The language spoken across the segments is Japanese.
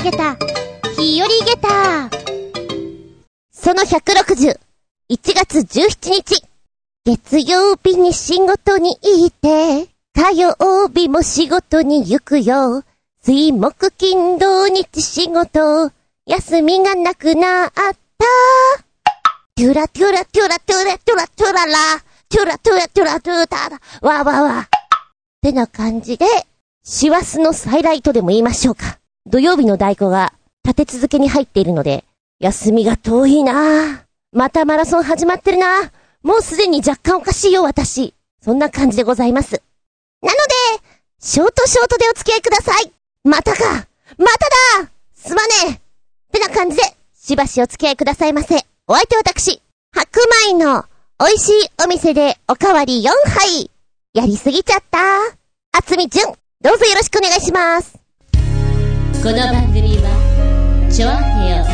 あげた、日和下駄その160、1月17日、月曜日に仕事に行って、火曜日も仕事に行くよ。水木金土日仕事、休みがなくなった。トゥラトゥラトゥラトゥラトゥラトゥララ、トゥラトゥラトゥラトゥタラ、わわわ。ってな感じで、師走のサイライトでも言いましょうか。土曜日の代行が立て続けに入っているので、休みが遠いなぁまたマラソン始まってるなぁもうすでに若干おかしいよ、私。そんな感じでございます。なので、ショートショートでお付き合いください。またかまただすまねえってな感じで、しばしお付き合いくださいませ。お相手私、白米の美味しいお店でおかわり4杯。やりすぎちゃった。あつみじゅん、どうぞよろしくお願いします。この番組は、ちょあへよ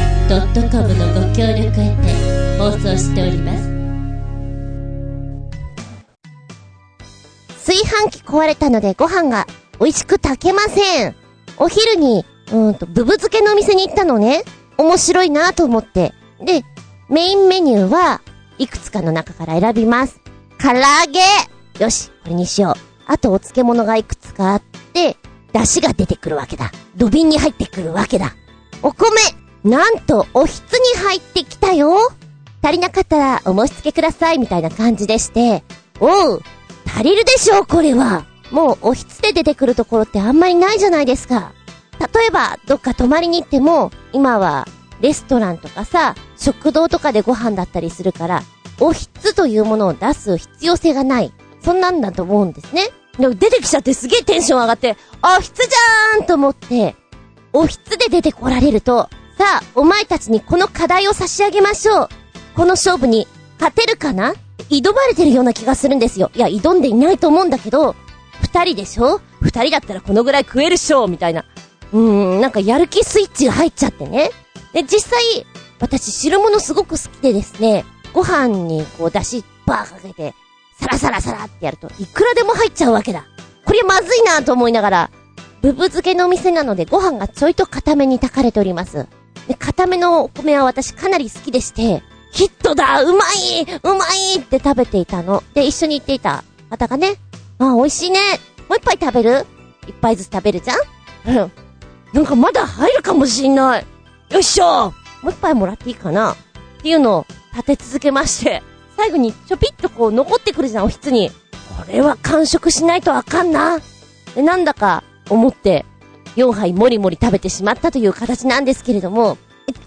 .com のご協力へて放送しております。炊飯器壊れたのでご飯が美味しく炊けません。お昼に、うんと、ブブ漬けのお店に行ったのね。面白いなと思って。で、メインメニューはいくつかの中から選びます。唐揚げよし、これにしよう。あとお漬物がいくつかあって、出汁が出てくるわけだ。土瓶に入ってくるわけだ。お米なんと、おひつに入ってきたよ足りなかったらお申し付けくださいみたいな感じでして、おう足りるでしょうこれはもうおひつで出てくるところってあんまりないじゃないですか。例えば、どっか泊まりに行っても、今は、レストランとかさ、食堂とかでご飯だったりするから、おひつというものを出す必要性がない。そんなんだと思うんですね。でも出てきちゃってすげえテンション上がって、おひつじゃーんと思って、おひつで出てこられると、さあ、お前たちにこの課題を差し上げましょう。この勝負に勝てるかな？挑まれてるような気がするんですよ。いや、挑んでいないと思うんだけど、二人でしょ？二人だったらこのぐらい食えるっしょみたいな。うーん、なんかやる気スイッチが入っちゃってね。で、実際、私汁物すごく好きでですね、ご飯にこう出汁バーかけて、サラサラサラってやると、いくらでも入っちゃうわけだ。これまずいなと思いながら、ブブ漬けのお店なのでご飯がちょいと固めに炊かれております。で、固めのお米は私かなり好きでして、ヒットだうまいうまいって食べていたの。で、一緒に行っていた方がね、あ、美味しいね。もう一杯食べる？一杯ずつ食べるじゃん？うん。なんかまだ入るかもしんない。よっしょもう一杯もらっていいかな？っていうのを立て続けまして、最後にちょぴっとこう残ってくるじゃん、おひつに。これは完食しないとあかんな。で、なんだか思って、4杯もりもり食べてしまったという形なんですけれども、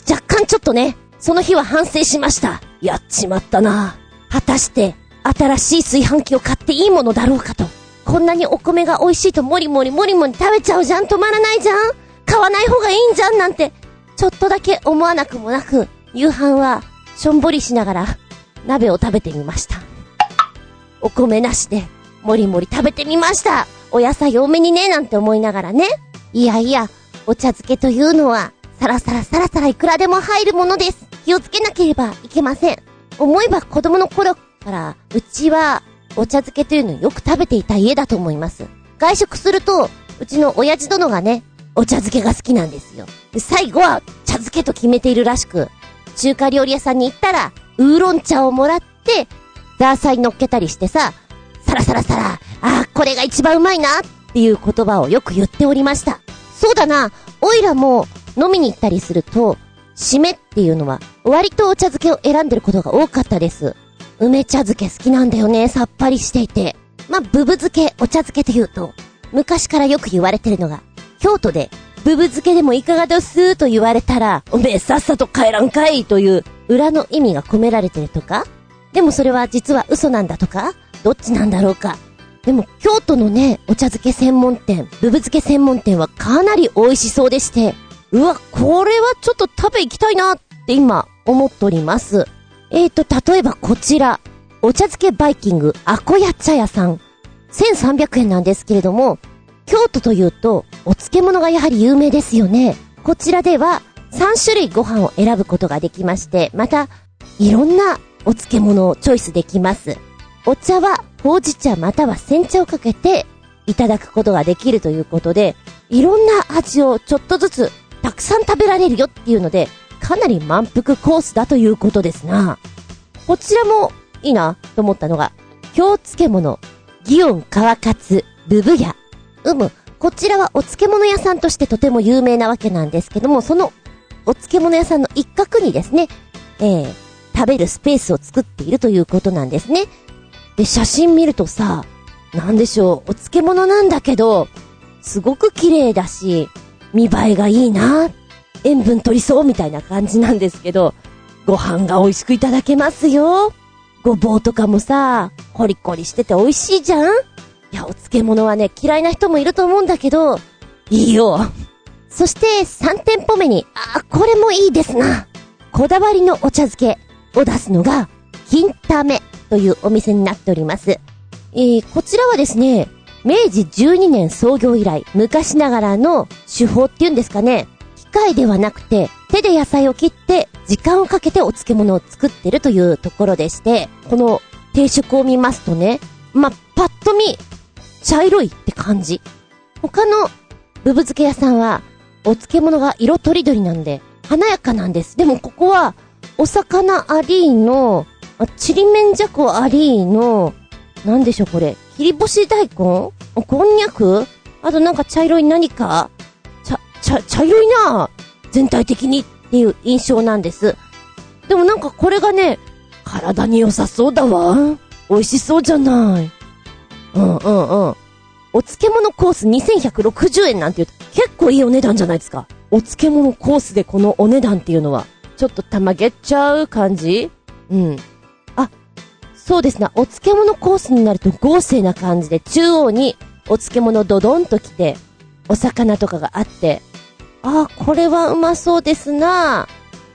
若干ちょっとね、その日は反省しました。やっちまったな。果たして、新しい炊飯器を買っていいものだろうかと。こんなにお米が美味しいともりもりもりもり食べちゃうじゃん止まらないじゃん買わない方がいいんじゃんなんて、ちょっとだけ思わなくもなく、夕飯は、しょんぼりしながら、鍋を食べてみました。お米なしで、もりもり食べてみました。お野菜多めにね、なんて思いながらね。いやいや、お茶漬けというのは、サラサラサラサラいくらでも入るものです。気をつけなければいけません。思えば子供の頃から、うちは、お茶漬けというのをよく食べていた家だと思います。外食すると、うちの親父殿がね、お茶漬けが好きなんですよ。最後は、茶漬けと決めているらしく、中華料理屋さんに行ったら、ウーロン茶をもらって、ザーサイ乗っけたりしてさ、サラサラサラ、ああ、これが一番うまいなっていう言葉をよく言っておりました。そうだな、おいらも、飲みに行ったりすると、締めっていうのは、割とお茶漬けを選んでることが多かったです。梅茶漬け好きなんだよね、さっぱりしていて。まあ、ブブ漬け、お茶漬けというと、昔からよく言われてるのが、京都で、ブブ漬けでもいかがですと言われたら、おめえさっさと帰らんかいという裏の意味が込められてるとか？でもそれは実は嘘なんだとか？どっちなんだろうか？でも、京都のね、お茶漬け専門店、ブブ漬け専門店はかなり美味しそうでして、うわ、これはちょっと食べ行きたいなって今思っております。えーと、例えばこちら、お茶漬けバイキング、アコヤ茶屋さん。1300円なんですけれども、京都というと、お漬物がやはり有名ですよね。こちらでは、3種類ご飯を選ぶことができまして、また、いろんなお漬物をチョイスできます。お茶は、ほうじ茶または煎茶をかけて、いただくことができるということで、いろんな味をちょっとずつたくさん食べられるよっていうので、かなり満腹コースだということですな。こちらもいいなと思ったのが、京漬物、祇園川勝、ブブ屋。うむ、こちらはお漬物屋さんとしてとても有名なわけなんですけども、そのお漬物屋さんの一角にですね、えー、食べるスペースを作っているということなんですね。で、写真見るとさ、なんでしょう、お漬物なんだけど、すごく綺麗だし、見栄えがいいな、塩分取りそうみたいな感じなんですけど、ご飯が美味しくいただけますよ。ごぼうとかもさ、コリコリしてて美味しいじゃんいや、お漬物はね、嫌いな人もいると思うんだけど、いいよ。そして、3店舗目に、あ、これもいいですな。こだわりのお茶漬けを出すのが、金ためというお店になっております。えー、こちらはですね、明治12年創業以来、昔ながらの手法っていうんですかね、機械ではなくて、手で野菜を切って、時間をかけてお漬物を作ってるというところでして、この定食を見ますとね、ま、パッと見、茶色いって感じ。他のブブ漬け屋さんは、お漬物が色とりどりなんで、華やかなんです。でもここは、お魚ありーの、ちりめんじゃこありーの、なんでしょうこれ。切り干し大根？こんにゃく？あとなんか茶色い何か？茶、茶、茶色いな全体的にっていう印象なんです。でもなんかこれがね、体に良さそうだわ。美味しそうじゃない。うんうんうん。お漬物コース2160円なんて言うと結構いいお値段じゃないですか。お漬物コースでこのお値段っていうのは、ちょっとたまげっちゃう感じ？うん。あ、そうですね。お漬物コースになると豪勢な感じで、中央にお漬物ドドンと来て、お魚とかがあって、あ、これはうまそうですな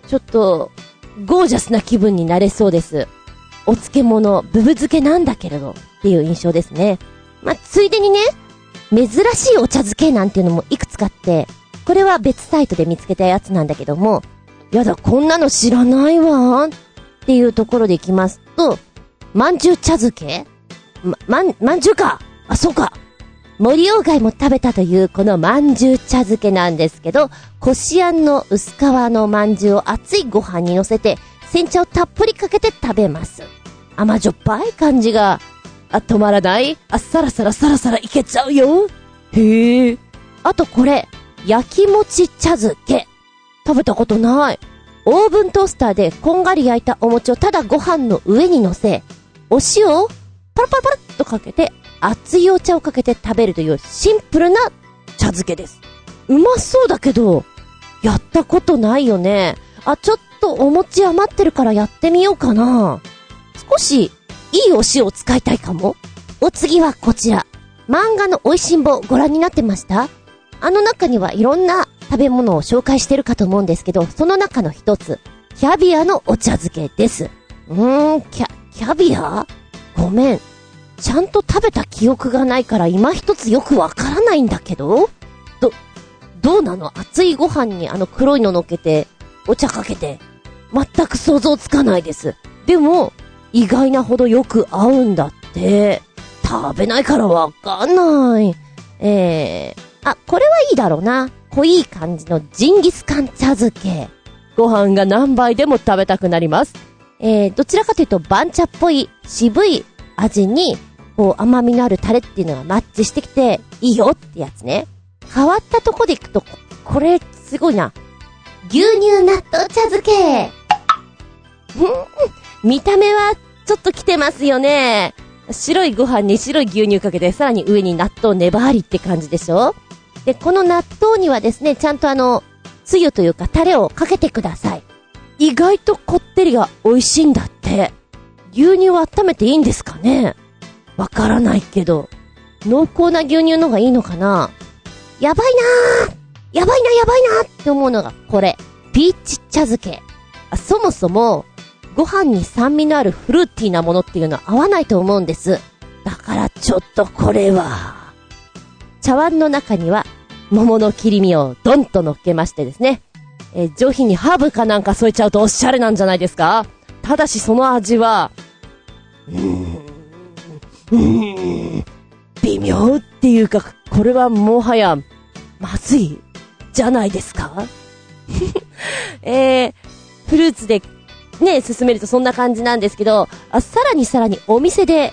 ちょっと、ゴージャスな気分になれそうです。お漬物、ブブ漬けなんだけれど、っていう印象ですね。まあ、ついでにね、珍しいお茶漬けなんていうのもいくつかあって、これは別サイトで見つけたやつなんだけども、やだ、こんなの知らないわっていうところでいきますと、まんじゅう茶漬けま、まん、まんじゅうかあ、そうか森鴎外も食べたというこのまんじゅう茶漬けなんですけど、こしあんの薄皮のまんじゅうを熱いご飯に乗せて、煎茶をたっぷりかけて食べます。甘じょっぱい感じがあ、止まらない？あ、さらさらさらさらいけちゃうよへえ。あとこれ、焼き餅茶漬け。食べたことない。オーブントースターでこんがり焼いたお餅をただご飯の上に乗せ、お塩パラパラパラっとかけて、熱いお茶をかけて食べるというシンプルな茶漬けです。うまそうだけど、やったことないよね。あ、ちょっとお餅余ってるからやってみようかな。少しいいお塩を使いたいかも？お次はこちら。漫画の美味しんぼご覧になってました？あの中にはいろんな食べ物を紹介してるかと思うんですけど、その中の一つ、キャビアのお茶漬けです。うーん、キャ、キャビア？ごめん。ちゃんと食べた記憶がないから今一つよくわからないんだけど？ど、どうなの？熱いご飯にあの黒いの乗っけて、お茶かけて。全く想像つかないです。でも、意外なほどよく合うんだって。食べないからわかんない。えー、あ、これはいいだろうな。濃い感じのジンギスカン茶漬け。ご飯が何杯でも食べたくなります。えー、どちらかというと番茶っぽい渋い味に、こう甘みのあるタレっていうのがマッチしてきていいよってやつね。変わったとこでいくと、これ、すごいな。牛乳納豆茶漬け。見た目はちょっと来てますよね。白いご飯に白い牛乳かけて、さらに上に納豆粘りって感じでしょ？で、この納豆にはですね、ちゃんとあの、つゆというかタレをかけてください。意外とこってりが美味しいんだって。牛乳を温めていいんですかね？わからないけど。濃厚な牛乳の方がいいのかな？やばいなーやばいなやばいなって思うのがこれ。ピーチ茶漬け。そもそも、ご飯に酸味のあるフルーティーなものっていうのは合わないと思うんです。だからちょっとこれは。茶碗の中には桃の切り身をドンと乗っけましてですね。えー、上品にハーブかなんか添えちゃうとおしゃれなんじゃないですかただしその味は、うーん、うーん、微妙っていうか、これはもはや、まずい、じゃないですか えー、フルーツで、ね、進めるとそんな感じなんですけど、あ、さらにさらにお店で、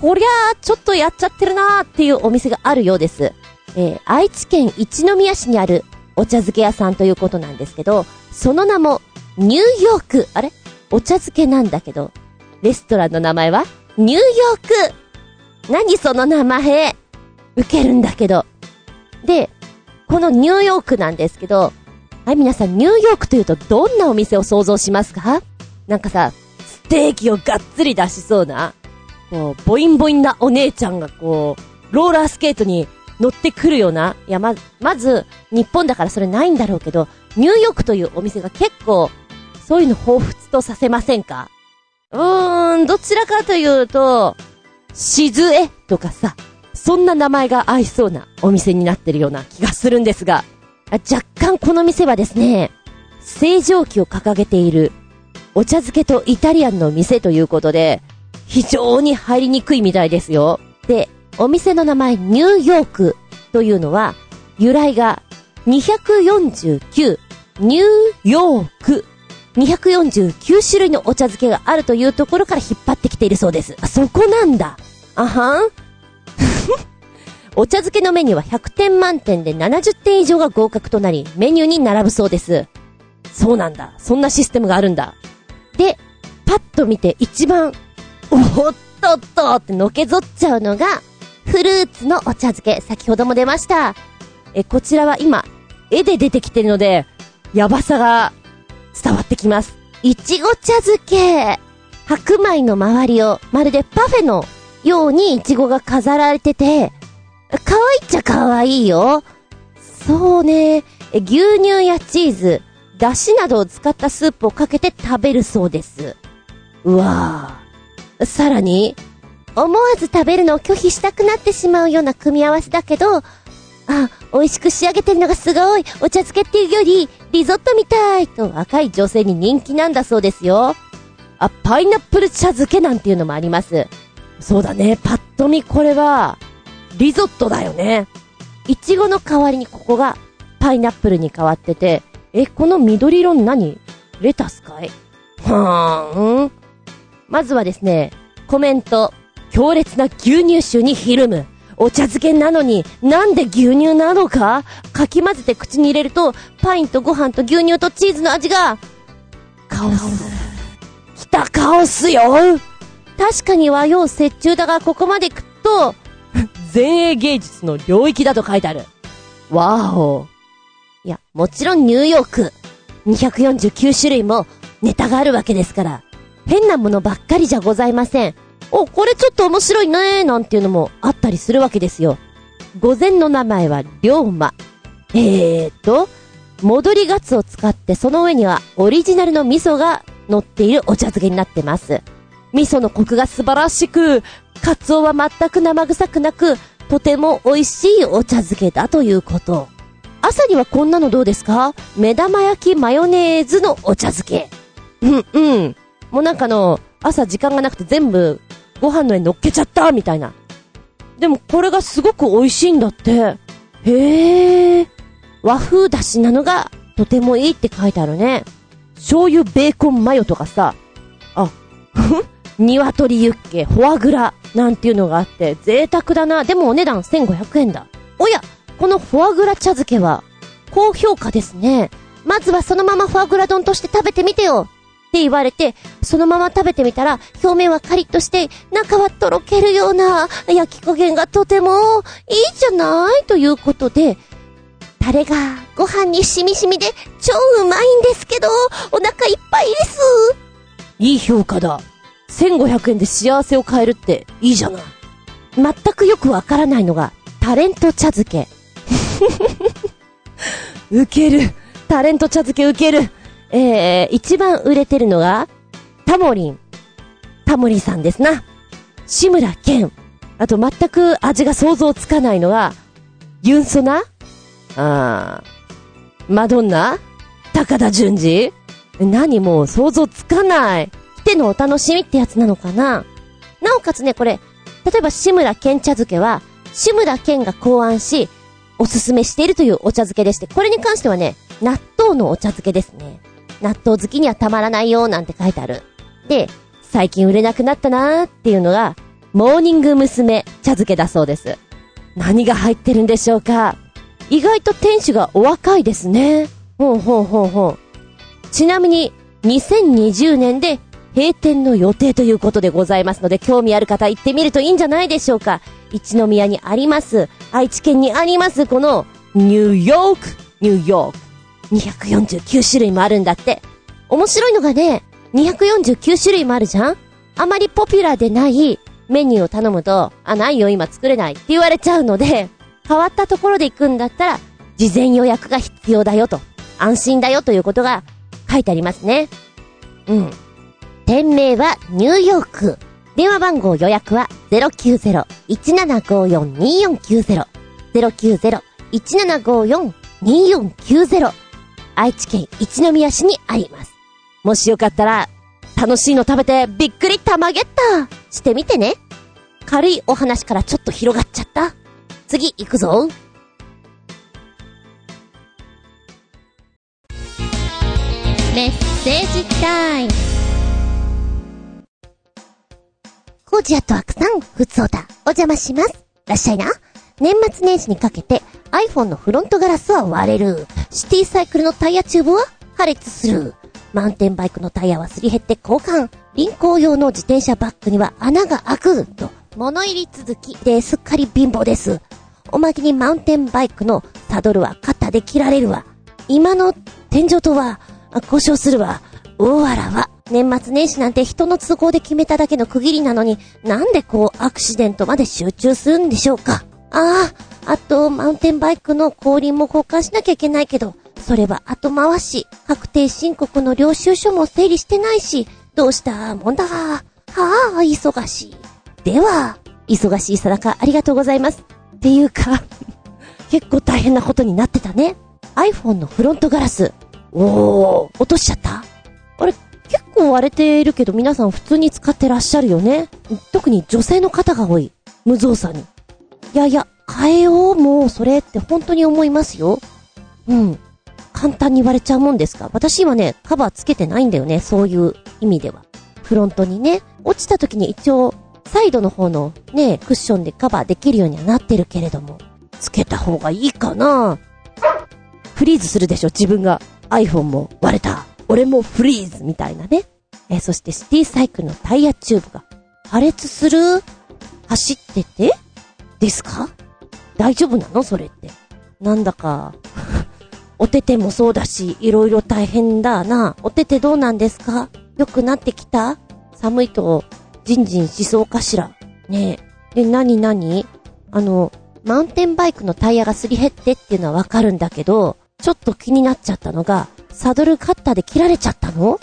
こりゃあ、ちょっとやっちゃってるなーっていうお店があるようです。えー、愛知県一宮市にあるお茶漬け屋さんということなんですけど、その名も、ニューヨーク。あれ？お茶漬けなんだけど、レストランの名前は、ニューヨーク何その名前？受けるんだけど。で、このニューヨークなんですけど、はい、皆さん、ニューヨークというとどんなお店を想像しますか？なんかさ、ステーキをがっつり出しそうな、こう、ボインボインなお姉ちゃんがこう、ローラースケートに乗ってくるような、いや、ま、まず、日本だからそれないんだろうけど、ニューヨークというお店が結構、そういうの彷彿とさせませんか？うーん、どちらかというと、しずえとかさ、そんな名前が合いそうなお店になってるような気がするんですが、若干この店はですね、正常期を掲げているお茶漬けとイタリアンの店ということで、非常に入りにくいみたいですよ。で、お店の名前ニューヨークというのは、由来が249ニューヨーク249種類のお茶漬けがあるというところから引っ張ってきているそうです。あ、そこなんだ。あはん お茶漬けのメニューは100点満点で70点以上が合格となり、メニューに並ぶそうです。そうなんだ。そんなシステムがあるんだ。で、パッと見て一番、おっとっとってのけぞっちゃうのが、フルーツのお茶漬け。先ほども出ました。え、こちらは今、絵で出てきてるので、やばさが伝わってきます。いちご茶漬け。白米の周りをまるでパフェのようにいちごが飾られてて、可愛いっちゃ可愛いよ。そうね。牛乳やチーズ、だしなどを使ったスープをかけて食べるそうです。うわぁ。さらに、思わず食べるのを拒否したくなってしまうような組み合わせだけど、あ、美味しく仕上げてるのがすごい。お茶漬けっていうより、リゾットみたい。と若い女性に人気なんだそうですよ。あ、パイナップル茶漬けなんていうのもあります。そうだね。パッと見これは、リゾットだよね。いちごの代わりにここがパイナップルに変わってて、え、この緑色の何？レタスかい？はーん。まずはですね、コメント。強烈な牛乳臭にひるむ。お茶漬けなのに、なんで牛乳なのか？かき混ぜて口に入れると、パインとご飯と牛乳とチーズの味が、カオス。きたカオスよ確かに和洋折衷だが、ここまで食っと、前衛芸術の領域だと書いてある。わーお。いや、もちろんニューヨーク。249種類もネタがあるわけですから。変なものばっかりじゃございません。お、これちょっと面白いねーなんていうのもあったりするわけですよ。午前の名前は龍馬。えーと、戻りガツを使ってその上にはオリジナルの味噌が乗っているお茶漬けになってます。味噌のコクが素晴らしく、カツオは全く生臭くなく、とても美味しいお茶漬けだということ。朝にはこんなのどうですか？目玉焼きマヨネーズのお茶漬け。うん、うん。もうなんかの、朝時間がなくて全部ご飯の上に乗っけちゃったみたいな。でもこれがすごく美味しいんだって。へえ。和風だしなのがとてもいいって書いてあるね。醤油ベーコンマヨとかさ、あ、ふん？鶏ユッケ、フォアグラ、なんていうのがあって、贅沢だな。でもお値段1500円だ。おや、このフォアグラ茶漬けは、高評価ですね。まずはそのままフォアグラ丼として食べてみてよ。って言われて、そのまま食べてみたら、表面はカリッとして、中はとろけるような焼き加減がとてもいいじゃないということで、タレがご飯にしみしみで超うまいんですけど、お腹いっぱいです。いい評価だ。1500円で幸せを変えるっていいじゃない。全くよくわからないのが、タレント茶漬け。ウケる。タレント茶漬けウケる。えー、一番売れてるのが、タモリン。タモリさんですな。志村けん。あと全く味が想像つかないのは、ユンソナあー、マドンナ高田純次何もう想像つかない。ってのお楽しみってやつなのかななおかつね、これ、例えば志村けん茶漬けは、志村けんが考案し、おすすめしているというお茶漬けでして、これに関してはね、納豆のお茶漬けですね。納豆好きにはたまらないよなんて書いてある。で、最近売れなくなったなーっていうのが、モーニング娘。茶漬けだそうです。何が入ってるんでしょうか意外と店主がお若いですね。ほうほうほうほう。ちなみに、2020年で閉店の予定ということでございますので、興味ある方行ってみるといいんじゃないでしょうか。一宮にあります、愛知県にあります、この、ニューヨーク、ニューヨーク。249種類もあるんだって。面白いのがね、249種類もあるじゃん？あまりポピュラーでないメニューを頼むと、あ、ないよ、今作れないって言われちゃうので、変わったところで行くんだったら、事前予約が必要だよと、安心だよということが書いてありますね。うん。店名はニューヨーク。電話番号予約は090-1754-2490。090-1754-2490。愛知県一宮市にあります。もしよかったら、楽しいの食べてびっくりたまげったしてみてね。軽いお話からちょっと広がっちゃった。次行くぞ。メッセージタイム。コージアットワクさん、ふつおた、お邪魔します。らっしゃいな。年末年始にかけて iPhone のフロントガラスは割れる。シティサイクルのタイヤチューブは破裂する。マウンテンバイクのタイヤはすり減って交換。輪行用の自転車バッグには穴が開く。と、物入り続きですっかり貧乏です。おまけにマウンテンバイクのサドルは肩で切られるわ。今の天井とは、故障するわ。大わらわ。年末年始なんて人の都合で決めただけの区切りなのに、なんでこうアクシデントまで集中するんでしょうか。ああ、あと、マウンテンバイクの後輪も交換しなきゃいけないけど、それは後回し。確定申告の領収書も整理してないし、どうしたもんだ。はあ、忙しい。では、忙しいさなかありがとうございます。っていうか 結構大変なことになってたね。iPhone のフロントガラス。おー、落としちゃった？あれ、構割れているけど皆さん普通に使ってらっしゃるよね。特に女性の方が多い。無造作に。いやいや、変えよう、もうそれって本当に思いますよ。うん。簡単に割れちゃうもんですか私今ね、カバーつけてないんだよね、そういう意味では。フロントにね、落ちた時に一応、サイドの方のね、クッションでカバーできるようにはなってるけれども、つけた方がいいかなフリーズするでしょ、自分が。iPhone も割れた。俺もフリーズみたいなね。えそしてシティサイクルのタイヤチューブが破裂する？走ってて？ですか？大丈夫なの？それって。なんだか おててもそうだし、いろいろ大変だな。おててどうなんですか？良くなってきた？寒いと、じんじんしそうかしら？ねえ。で、なになにあの、マウンテンバイクのタイヤがすり減ってっていうのはわかるんだけど、ちょっと気になっちゃったのが、サドルカッターで切られちゃったの？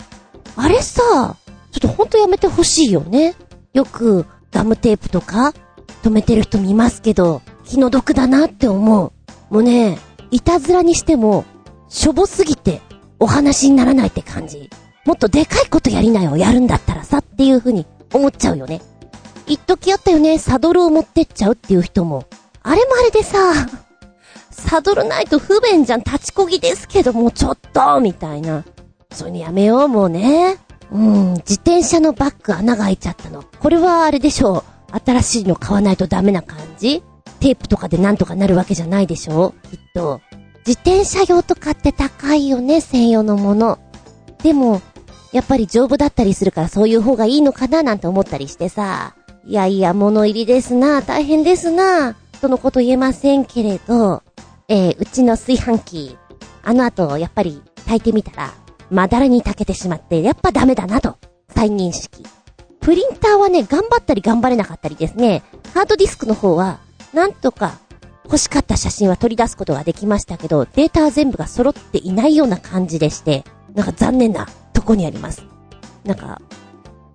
あれさ、ちょっとほんとやめてほしいよね。よく、ガムテープとか、止めてる人見ますけど、気の毒だなって思う。もうね、いたずらにしても、しょぼすぎて、お話にならないって感じ。もっとでかいことやりなよ、やるんだったらさっていう風に思っちゃうよね。一時あったよね、サドルを持ってっちゃうっていう人も。あれもあれでさ、サドルないと不便じゃん、立ちこぎですけど、もうちょっと、みたいな。そういうのやめよう、もうね。うん、自転車のバッグ穴が開いちゃったの。これはあれでしょう。新しいの買わないとダメな感じ？テープとかでなんとかなるわけじゃないでしょきっと。自転車用とかって高いよね、専用のもの。でも、やっぱり丈夫だったりするからそういう方がいいのかななんて思ったりしてさ。いやいや、物入りですな、大変ですな、とのこと言えませんけれど、えー、うちの炊飯器、あの後、やっぱり炊いてみたら、まだらに炊けてしまって、やっぱダメだなと、再認識。プリンターはね、頑張ったり頑張れなかったりですね、ハードディスクの方は、なんとか欲しかった写真は取り出すことができましたけど、データは全部が揃っていないような感じでして、なんか残念なとこにあります。なんか、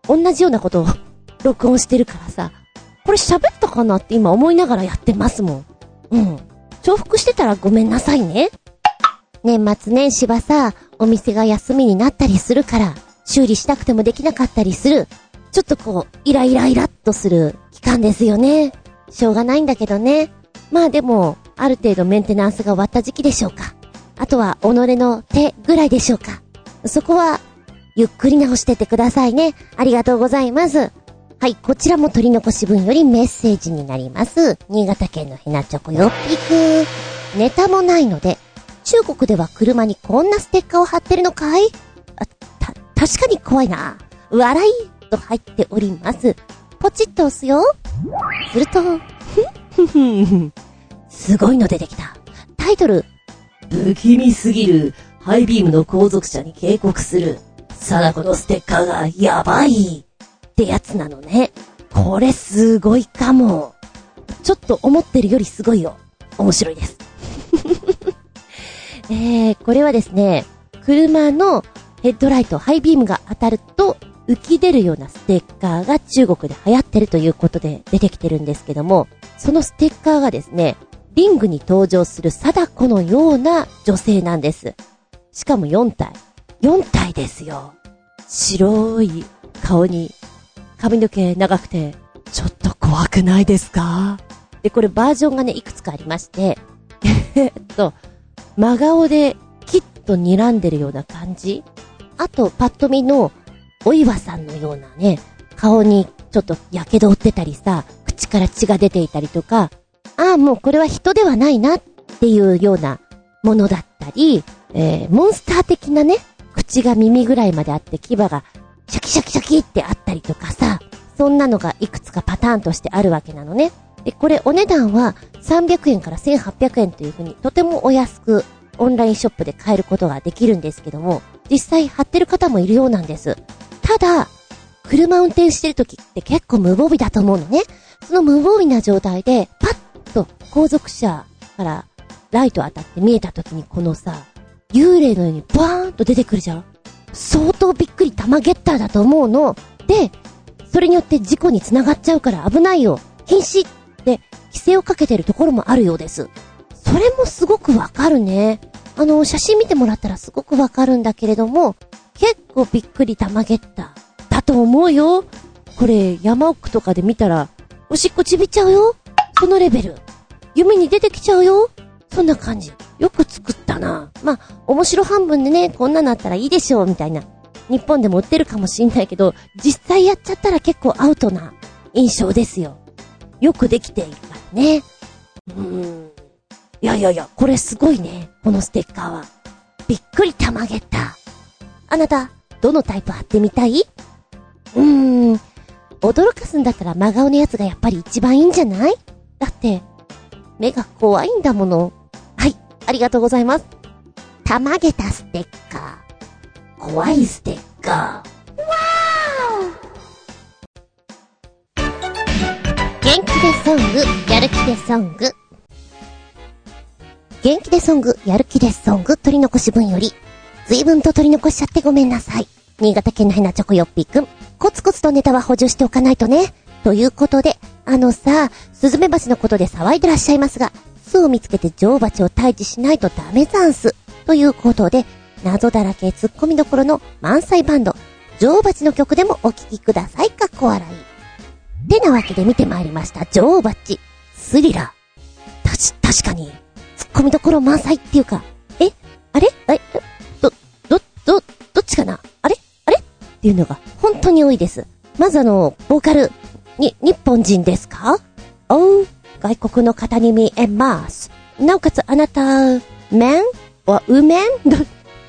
同じようなことを 録音してるからさ、これ喋ったかなって今思いながらやってますもん。うん。重複してたらごめんなさいね。年末年始はさ、お店が休みになったりするから、修理したくてもできなかったりする。ちょっとこう、イライライラっとする期間ですよね。しょうがないんだけどね。まあでも、ある程度メンテナンスが終わった時期でしょうか。あとは己の手ぐらいでしょうか。そこは、ゆっくり直しててくださいね。ありがとうございます。はい、こちらも取り残し分よりメッセージになります。新潟県のひなチョコよっぴく。ネタもないので、中国では車にこんなステッカーを貼ってるのかい？あ、た、確かに怖いな。笑いと入っております。ポチッと押すよ。すると、ふふん、すごいの出てきた。タイトル、不気味すぎるハイビームの後続車に警告する。貞子のステッカーがやばいってやつなのね。これすごいかも。ちょっと思ってるよりすごいよ。面白いです。えー、これはですね、車のヘッドライト、ハイビームが当たると浮き出るようなステッカーが中国で流行ってるということで出てきてるんですけども、そのステッカーがですね、リングに登場する貞子のような女性なんです。しかも4体。4体ですよ。白い顔に髪の毛長くて、ちょっと怖くないですか？で、これバージョンがね、いくつかありまして、えっと、真顔できっと睨んでるような感じ。あと、パッと見の、お岩さんのようなね、顔にちょっと火傷を負ってたりさ、口から血が出ていたりとか、ああ、もうこれは人ではないなっていうようなものだったり、えー、モンスター的なね、口が耳ぐらいまであって牙がシャキシャキシャキってあったりとかさ、そんなのがいくつかパターンとしてあるわけなのね。で、これお値段は300円から1800円というふうにとてもお安くオンラインショップで買えることができるんですけども、実際貼ってる方もいるようなんです。ただ、車運転してる時って結構無防備だと思うのね。その無防備な状態で、パッと後続車からライト当たって見えた時にこのさ、幽霊のようにバーンと出てくるじゃん相当びっくり玉ゲッターだと思うの。で、それによって事故に繋がっちゃうから危ないよ。禁止って規制をかけてるところもあるようです。それもすごくわかるね。あの、写真見てもらったらすごくわかるんだけれども、結構びっくり玉ゲッターだと思うよ。これ山奥とかで見たら、おしっこちびっちゃうよ。そのレベル。夢に出てきちゃうよ。そんな感じ。よく作ったな。まあ、面白半分でね、こんなのあったらいいでしょう、みたいな。日本でも売ってるかもしんないけど、実際やっちゃったら結構アウトな印象ですよ。よくできているからね。うーん。いやいやいや、これすごいね。このステッカーは。びっくりたまげた。あなた、どのタイプ貼ってみたい？うーん。驚かすんだったら真顔のやつがやっぱり一番いいんじゃない？だって、目が怖いんだもの。はいありがとうございます。たまげたステッカー。怖いステッカー。わー元気でソング、やる気でソング。元気でソング、やる気でソング、取り残し分より、随分と取り残しちゃってごめんなさい。新潟県のヘナチョコヨッピーくん。コツコツとネタは補充しておかないとね。ということで、あのさ、スズメバチのことで騒いでらっしゃいますが、巣を見つけて女王蜂を退治しないとダメザンス。ということで、謎だらけ突っ込みどころの満載バンド、女王蜂の曲でもお聴きください。かっこ笑い。てなわけで見てまいりました。女王蜂。スリラー。たし、確かに、突っ込みどころ満載っていうか、え？あれ？え？ど、ど、ど、どっちかな？あれ？あれ？っていうのが本当に多いです。まずあの、ボーカル、に、日本人ですか？おう、外国の方に見えます。なおかつあなた、メンはウメンど、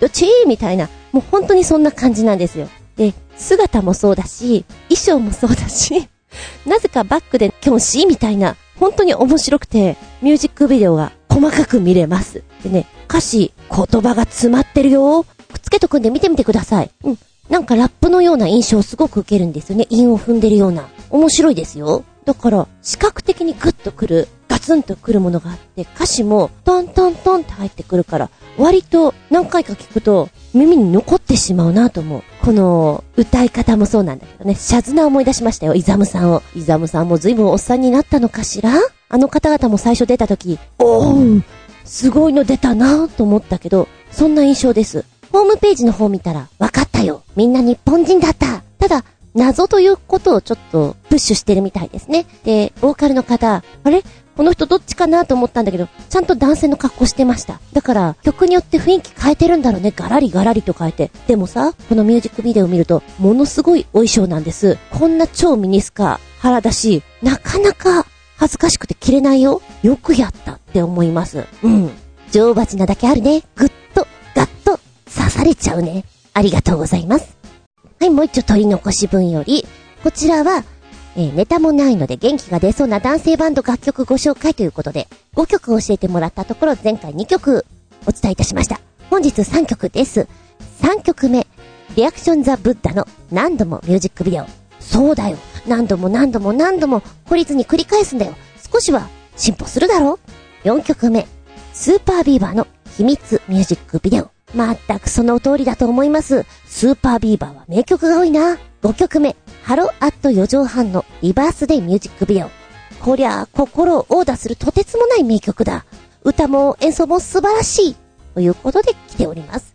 どっち？みたいな。もう本当にそんな感じなんですよ。で、姿もそうだし、衣装もそうだし、なぜかバックでキョンシーみたいな、本当に面白くて、ミュージックビデオが細かく見れます。でね、歌詞、言葉が詰まってるよ。くっつけとくんで見てみてください。うん。なんかラップのような印象をすごく受けるんですよね。韻を踏んでるような。面白いですよ。だから、視覚的にグッとくる、ガツンとくるものがあって、歌詞もトントントンって入ってくるから、割と何回か聞くと耳に残ってしまうなと思う。この歌い方もそうなんだけどね、シャズナ思い出しましたよ、イザムさんを。イザムさんも随分おっさんになったのかしら？あの方々も最初出た時、おー、すごいの出たなと思ったけど、そんな印象です。ホームページの方見たら、わかったよ。みんな日本人だった。ただ、謎ということをちょっとプッシュしてるみたいですね。で、ボーカルの方、あれ？この人どっちかなと思ったんだけど、ちゃんと男性の格好してました。だから、曲によって雰囲気変えてるんだろうね。ガラリガラリと変えて。でもさ、このミュージックビデオ見ると、ものすごいお衣装なんです。こんな超ミニスカ、腹だし、なかなか恥ずかしくて着れないよ。よくやったって思います。うん。女王蜂なだけあるね。ぐっと、ガッと、刺されちゃうね。ありがとうございます。はい、もう一丁取り残し分より、こちらは、えー、ネタもないので元気が出そうな男性バンド楽曲ご紹介ということで、5曲教えてもらったところ前回2曲お伝えいたしました。本日3曲です。3曲目、リアクションザ・ブッダの何度もミュージックビデオ。そうだよ。何度も何度も何度も懲りずに繰り返すんだよ。少しは進歩するだろ ?4 曲目、 SUPER BEAVER の秘密ミュージックビデオ。まったくその通りだと思います。 SUPER BEAVER は名曲が多いな。5曲目、 Halo at 4畳半のリバースデイミュージックビデオ。こりゃ、心をオーダーするとてつもない名曲だ。歌も演奏も素晴らしい。ということで来ております。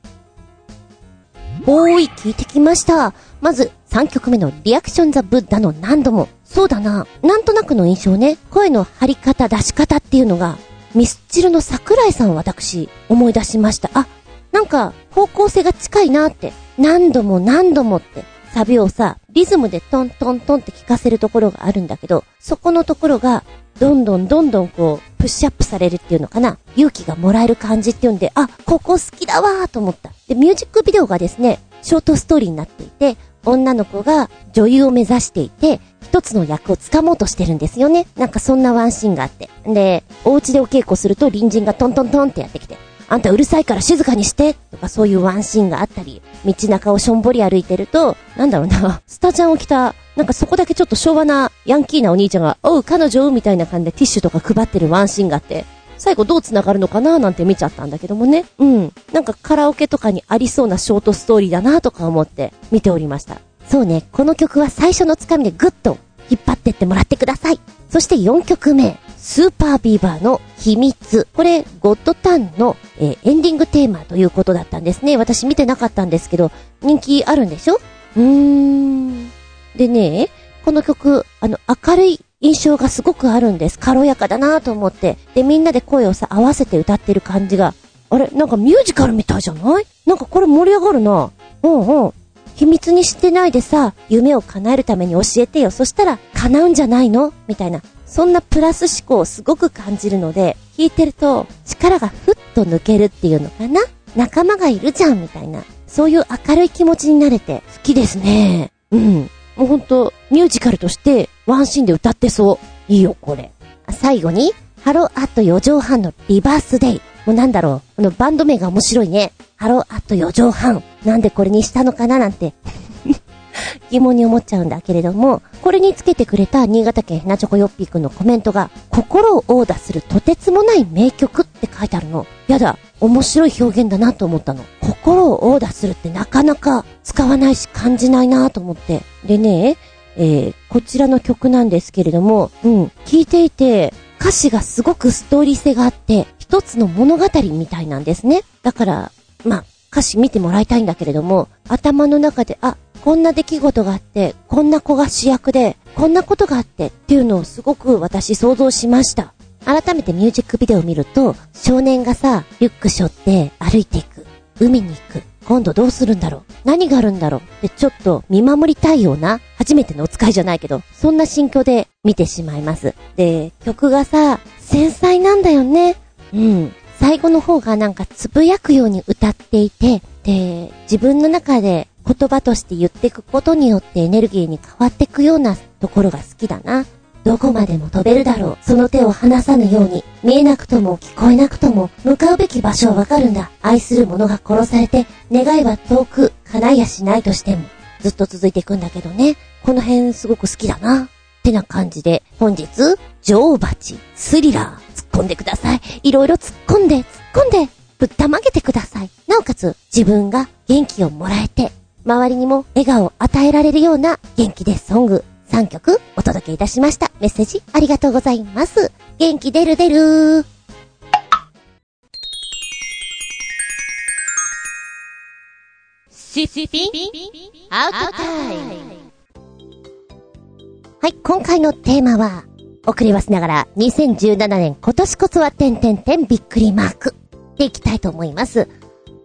おーい、聞いてきました。まず、3曲目のリアクションザ・ブッダの何度も。そうだな。なんとなくの印象ね。声の張り方、出し方っていうのが、ミスチルの桜井さんを私、思い出しました。あ、なんか、方向性が近いなって。何度も何度もって。サビをさ、リズムでトントントンって聞かせるところがあるんだけど、そこのところが、どんどんどんどんこう、プッシュアップされるっていうのかな勇気がもらえる感じっていうんで、あ、ここ好きだわーと思った。で、ミュージックビデオがですね、ショートストーリーになっていて、女の子が女優を目指していて、一つの役を掴もうとしてるんですよね。なんかそんなワンシーンがあって。で、お家でお稽古すると隣人がトントントンってやってきて、あんたうるさいから静かにしてとかそういうワンシーンがあったり、道中をしょんぼり歩いてると、なんだろうな、スタジャンを着た、なんかそこだけちょっと昭和なヤンキーなお兄ちゃんが、おう、彼女？みたいな感じでティッシュとか配ってるワンシーンがあって、最後どう繋がるのかななんて見ちゃったんだけどもね。うん。なんかカラオケとかにありそうなショートストーリーだなとか思って見ておりました。そうね、この曲は最初のつかみでグッと引っ張ってってもらってください。そして4曲目。スーパービーバーの秘密。これ、ゴッドタンの、えー、エンディングテーマということだったんですね。私見てなかったんですけど、人気あるんでしょ？うーん。でね、この曲、あの、明るい印象がすごくあるんです。軽やかだなと思って。で、みんなで声をさ、合わせて歌ってる感じが。あれ？なんかミュージカルみたいじゃない？なんかこれ盛り上がるな。うんうん。秘密にしてないでさ、夢を叶えるために教えてよ。そしたら叶うんじゃないの？みたいな。そんなプラス思考をすごく感じるので、聞いてると力がふっと抜けるっていうのかな？仲間がいるじゃんみたいな。そういう明るい気持ちになれて好きですね。うん。もうほんと、ミュージカルとしてワンシーンで歌ってそう。いいよ、これ。最後に、 Halo at 4畳半のリバースデイ。もうなんだろう。このバンド名が面白いね。Halo at 4畳半。なんでこれにしたのかななんて 疑問に思っちゃうんだけれども、これにつけてくれた新潟県ひなチョコヨッピーくんのコメントが、心をオーダーするとてつもない名曲って書いてあるの。やだ、面白い表現だなと思ったの。心をオーダーするってなかなか使わないし感じないなと思って。でね、えー、こちらの曲なんですけれども、うん、聞いていて、歌詞がすごくストーリー性があって、一つの物語みたいなんですね。だから、まあ、歌詞見てもらいたいんだけれども、頭の中で、あ、こんな出来事があって、こんな子が主役で、こんなことがあってっていうのをすごく私想像しました。改めてミュージックビデオを見ると、少年がさ、リュック背負って歩いていく。海に行く。今度どうするんだろう何があるんだろうってちょっと見守りたいような、初めてのお使いじゃないけど、そんな心境で見てしまいます。で、曲がさ、繊細なんだよね。うん。最後の方がなんかつぶやくように歌っていて、で、自分の中で言葉として言っていくことによってエネルギーに変わっていくようなところが好きだな。どこまでも飛べるだろう。その手を離さぬように、見えなくとも聞こえなくとも、向かうべき場所はわかるんだ。愛する者が殺されて、願いは遠く、叶いやしないとしても、ずっと続いていくんだけどね。この辺すごく好きだな。ってな感じで、本日、女王蜂、スリラー、突っ込んでください。いろいろ突っ込んで、突っ込んで、ぶったまげてください。なおかつ、自分が元気をもらえて、周りにも笑顔を与えられるような元気でソング3曲お届けいたしました。メッセージありがとうございます。元気出る出るシシピンアウトタイムはい、今回のテーマは、遅ればせながら、2017年今年こそは点々点びっくりマークでいきたいと思います。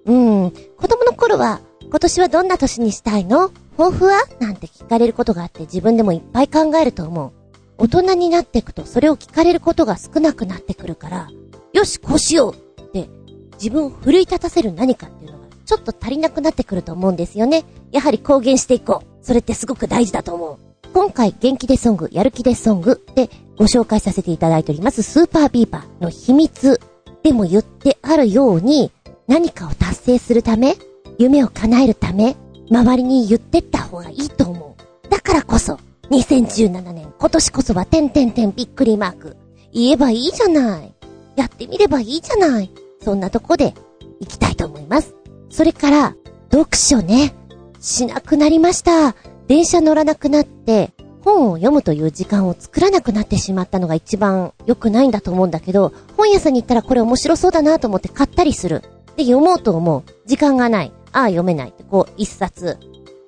うん、子供の頃は、今年はどんな年にしたいの？抱負は？なんて聞かれることがあって自分でもいっぱい考えると思う。大人になっていくとそれを聞かれることが少なくなってくるから、よし、こうしようって自分を奮い立たせる何かっていうのがちょっと足りなくなってくると思うんですよね。やはり公言していこう。それってすごく大事だと思う。今回元気でソング、やる気でソングでご紹介させていただいておりますスーパービーバーの秘密でも言ってあるように何かを達成するため、夢を叶えるため、周りに言ってった方がいいと思う。だからこそ、2017年今年こそは点々点びっくりマーク。言えばいいじゃない。やってみればいいじゃない。そんなとこで行きたいと思います。それから、読書ね。しなくなりました。電車乗らなくなって、本を読むという時間を作らなくなってしまったのが一番良くないんだと思うんだけど、本屋さんに行ったらこれ面白そうだなと思って買ったりする。で、読もうと思う。時間がない。ああ、読めない、こう、一冊、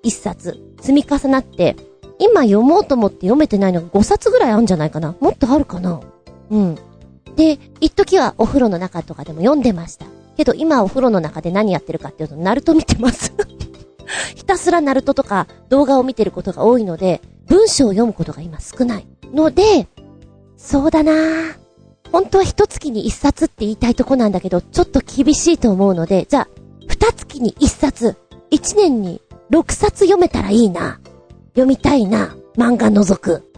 一冊、積み重なって、今読もうと思って読めてないのが5冊ぐらいあるんじゃないかなもっとあるかなうん。で、一時はお風呂の中とかでも読んでました。けど今お風呂の中で何やってるかっていうと、ナルト見てます。ひたすらナルトとか動画を見てることが多いので、文章を読むことが今少ない。ので、そうだなぁ。本当は一月に一冊って言いたいとこなんだけど、ちょっと厳しいと思うので、じゃあ、二月に一冊、一年に六冊読めたらいいな。読みたいな。漫画除く。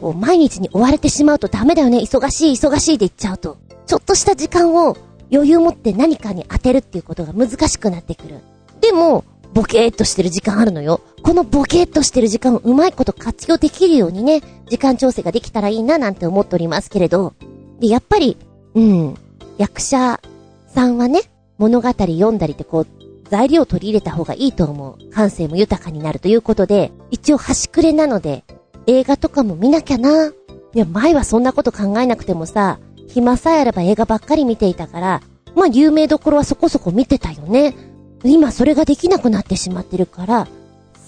こう、毎日に追われてしまうとダメだよね。忙しい、忙しいで言っちゃうと。ちょっとした時間を余裕持って何かに当てるっていうことが難しくなってくる。でも、ボケーっとしてる時間あるのよ。このボケーっとしてる時間をうまいこと活用できるようにね、時間調整ができたらいいななんて思っておりますけれど。で、やっぱり、うん、役者さんはね、物語読んだりってこう、材料を取り入れた方がいいと思う。感性も豊かになるということで、一応端くれなので、映画とかも見なきゃな。いや、前はそんなこと考えなくてもさ、暇さえあれば映画ばっかり見ていたから、まあ有名どころはそこそこ見てたよね。今それができなくなってしまってるから、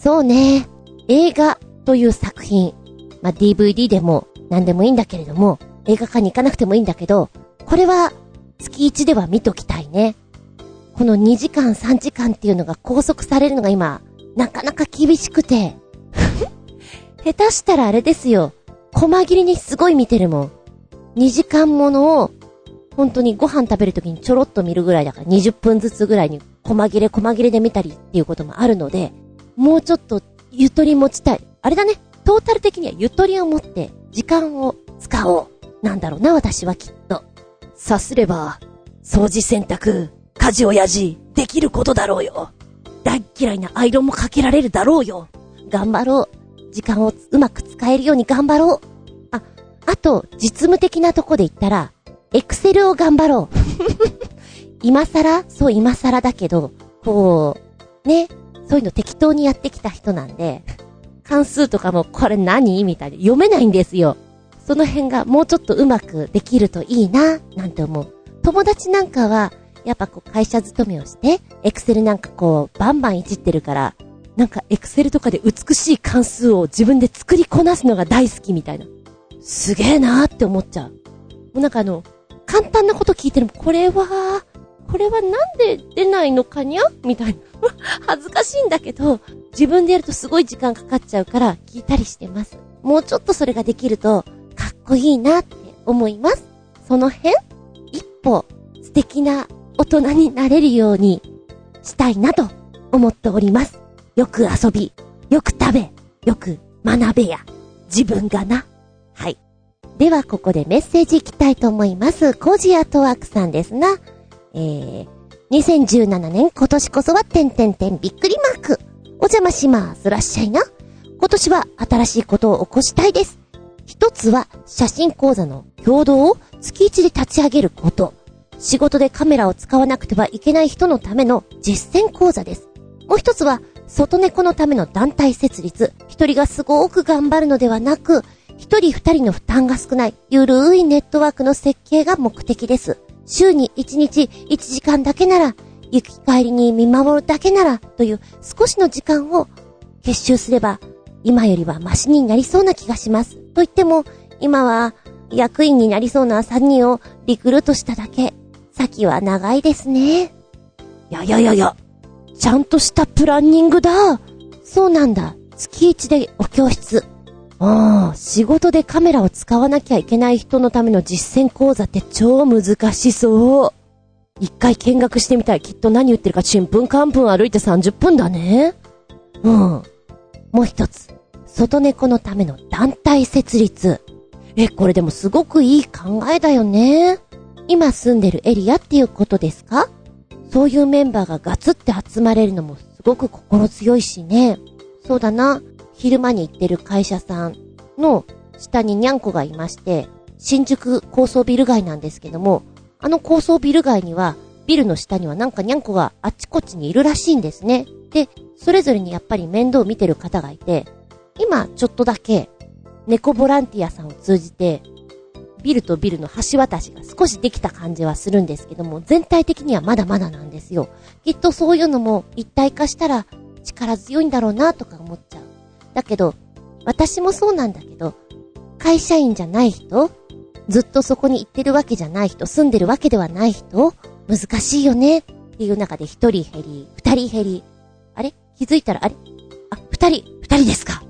そうね、映画という作品、まあ DVD でも何でもいいんだけれども、映画館に行かなくてもいいんだけど、これは月1では見ときたいね。この2時間3時間っていうのが拘束されるのが今、なかなか厳しくて。下手したらあれですよ。細切りにすごい見てるもん。2時間ものを、本当にご飯食べるときにちょろっと見るぐらいだから20分ずつぐらいに細切れ細切れで見たりっていうこともあるので、もうちょっとゆとり持ちたい。あれだね。トータル的にはゆとりを持って時間を使おう。なんだろうな、私はきっと。さすれば、掃除洗濯、家事親父、できることだろうよ。大嫌いなアイロンもかけられるだろうよ。頑張ろう。時間をうまく使えるように頑張ろう。あ、あと、実務的なとこで言ったら、エクセルを頑張ろう。今更？そう今更だけど、こう、ね、そういうの適当にやってきた人なんで、関数とかもこれ何？みたいに読めないんですよ。その辺がもうちょっとうまくできるといいな、なんて思う。友達なんかは、やっぱこう会社勤めをして、エクセルなんかこう、バンバンいじってるから、なんかエクセルとかで美しい関数を自分で作りこなすのが大好きみたいな。すげえなーって思っちゃう。もうなんかあの、簡単なこと聞いてるも、これは、これはなんで出ないのかにゃ？みたいな。恥ずかしいんだけど、自分でやるとすごい時間かかっちゃうから聞いたりしてます。もうちょっとそれができると、かっこいいなって思います。その辺、一歩素敵な大人になれるようにしたいなと思っております。よく遊び、よく食べ、よく学べや。自分がな。はい。では、ここでメッセージいきたいと思います。コジアトワークさんですな。えー、2017年今年こそは、てんてんてんびっくりマーク。お邪魔します。らっしゃいな。今年は新しいことを起こしたいです。一つは、写真講座の共同を月一で立ち上げること。仕事でカメラを使わなくてはいけない人のための実践講座です。もう一つは、外猫のための団体設立。一人がすごく頑張るのではなく、一人二人の負担が少ない、ゆるいネットワークの設計が目的です。週に一日一時間だけなら、行き帰りに見守るだけなら、という少しの時間を結集すれば、今よりはマシになりそうな気がします。と言っても、今は役員になりそうな3人をリクルートしただけ。先は長いですね。いやいやいやいや、ちゃんとしたプランニングだ。そうなんだ。月1でお教室。ああ、仕事でカメラを使わなきゃいけない人のための実践講座って超難しそう。一回見学してみたい。きっと何言ってるかちんぷんかんぷん歩いて30分だね。うん。もう一つ。外猫のための団体設立。え、これでもすごくいい考えだよね。今住んでるエリアっていうことですか？そういうメンバーがガツって集まれるのもすごく心強いしね。そうだな。昼間に行ってる会社さんの下にニャンコがいまして、新宿高層ビル街なんですけども、あの高層ビル街には、ビルの下にはなんかニャンコがあっちこっちにいるらしいんですね。で、それぞれにやっぱり面倒を見てる方がいて、今ちょっとだけ、猫ボランティアさんを通じて、ビルとビルの橋渡しが少しできた感じはするんですけども、全体的にはまだまだなんですよ。きっとそういうのも一体化したら力強いんだろうなとか思っちゃう。だけど、私もそうなんだけど、会社員じゃない人ずっとそこに行ってるわけじゃない人、住んでるわけではない人難しいよね。っていう中で一人減り、二人減り、あれ？気づいたら、あれ？あ、二人、二人ですか。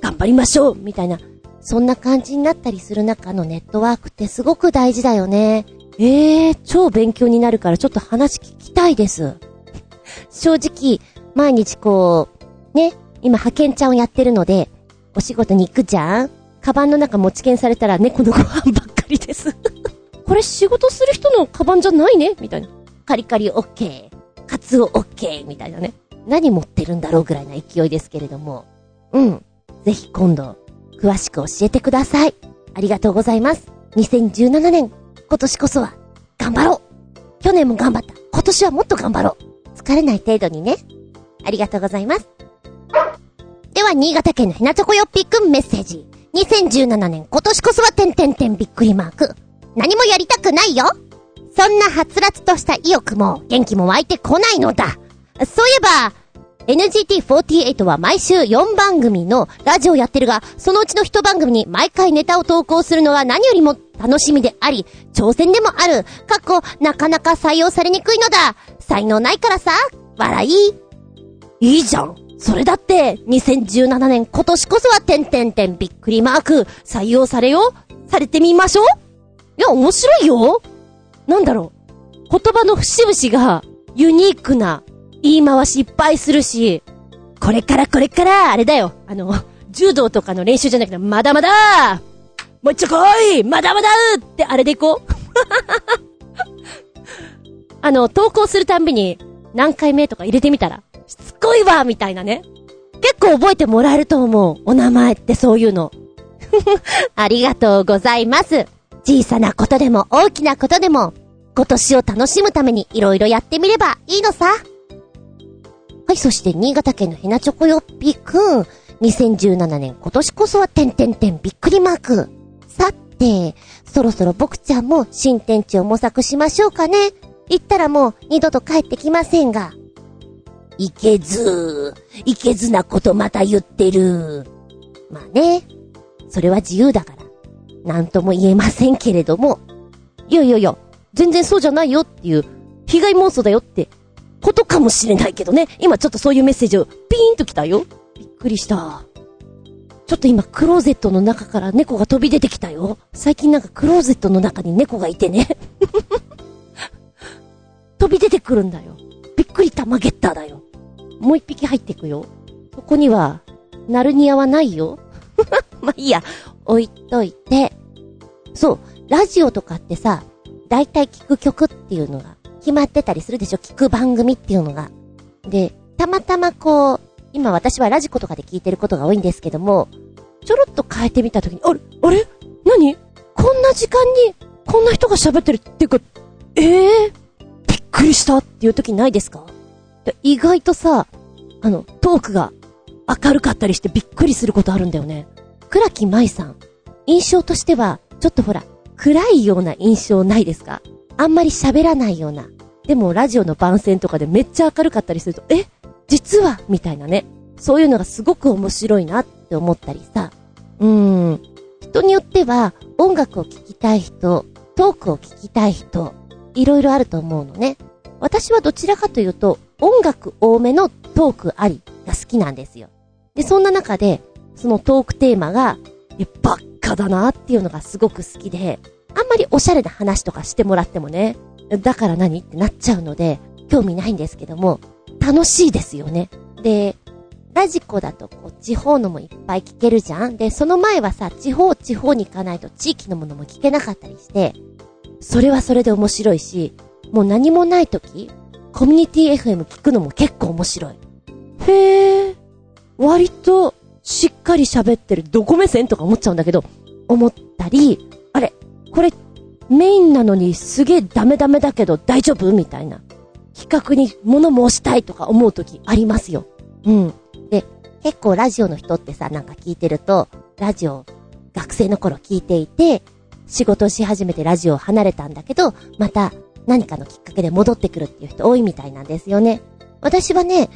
頑張りましょう。みたいな、そんな感じになったりする中のネットワークってすごく大事だよね。ええー、超勉強になるからちょっと話聞きたいです。正直、毎日こう、ね、今派遣ちゃんをやってるので、お仕事に行くじゃんカバンの中持ち券されたら猫のご飯ばっかりです。これ仕事する人のカバンじゃないね？みたいな。カリカリオッケー、カツオオッケーみたいなね。何持ってるんだろうぐらいな勢いですけれども。うん。ぜひ今度、詳しく教えてください。ありがとうございます。2017年、今年こそは、頑張ろう去年も頑張った。今年はもっと頑張ろう疲れない程度にね。ありがとうございます。は、新潟県のひなちょこよっぴくんメッセージ。2017年、今年こそは、てんてんてんびっくりマーク。何もやりたくないよそんなはつらつとした意欲も、元気も湧いてこないのだ。そういえば、NGT48 は毎週4番組のラジオやってるが、そのうちの1番組に毎回ネタを投稿するのは何よりも楽しみであり、挑戦でもある。かっこ、なかなか採用されにくいのだ。才能ないからさ、笑い。いいじゃんそれだって、2017年今年こそはてんてんてんびっくりマーク採用されよされてみましょういや、面白いよなんだろう。言葉の節々がユニークな言い回しいっぱいするし、これからこれから、あれだよ。あの、柔道とかの練習じゃなくて、まだまだもう一丁来いまだまだってあれでいこう あの、投稿するたんびに何回目とか入れてみたら、しつこいわみたいなね。結構覚えてもらえると思う。お名前ってそういうの。ありがとうございます。小さなことでも大きなことでも、今年を楽しむためにいろいろやってみればいいのさ。はい、そして新潟県のヘナチョコヨッピーくん。2017年今年こそはてんてんてんびっくりマーク。さて、そろそろ僕ちゃんも新天地を模索しましょうかね。行ったらもう二度と帰ってきませんが。いけず、いけずなことまた言ってる。まあね、それは自由だから、なんとも言えませんけれども、いやいやいや、全然そうじゃないよっていう、被害妄想だよって、ことかもしれないけどね。今ちょっとそういうメッセージをピーンと来たよ。びっくりした。ちょっと今クローゼットの中から猫が飛び出てきたよ。最近なんかクローゼットの中に猫がいてね。飛び出てくるんだよ。びっくり玉ゲッターだよ。もう一匹入ってくよ。そこには、ナルニアはないよ。まあ、いいや。置いといて、そう、ラジオとかってさ、だいたい聞く曲っていうのが決まってたりするでしょ？聞く番組っていうのが。で、たまたまこう、今私はラジコとかで聞いてることが多いんですけども、ちょろっと変えてみたときに、あれ？あれ？何？こんな時間に、こんな人が喋ってるっていうか、ええー、びっくりしたっていう時ないですか？意外とさ、あの、トークが明るかったりしてびっくりすることあるんだよね。倉木舞さん。印象としては、ちょっとほら、暗いような印象ないですか？あんまり喋らないような。でもラジオの番宣とかでめっちゃ明るかったりすると、え？実は？みたいなね。そういうのがすごく面白いなって思ったりさ。うーん。人によっては音楽を聴きたい人、トークを聞きたい人、いろいろあると思うのね。私はどちらかというと、音楽多めのトークありが好きなんですよ。で、そんな中で、そのトークテーマが、いや、ばっかだなっていうのがすごく好きで、あんまりおしゃれな話とかしてもらってもね、だから何ってなっちゃうので、興味ないんですけども、楽しいですよね。で、ラジコだとこう地方のもいっぱい聞けるじゃんで、その前はさ、地方地方に行かないと地域のものも聞けなかったりして、それはそれで面白いし、もう何もない時、コミュニティ FM 聞くのも結構面白い。へえ、割としっかり喋ってるどこ目線とか思っちゃうんだけど、思ったり、あれ、これメインなのにすげえダメダメだけど大丈夫みたいな。企画に物申したいとか思う時ありますよ。うん。で、結構ラジオの人ってさ、なんか聞いてると、ラジオ学生の頃聞いていて、仕事し始めてラジオを離れたんだけど、また何かのきっかけで戻ってくるっていう人多いみたいなんですよね。私はね、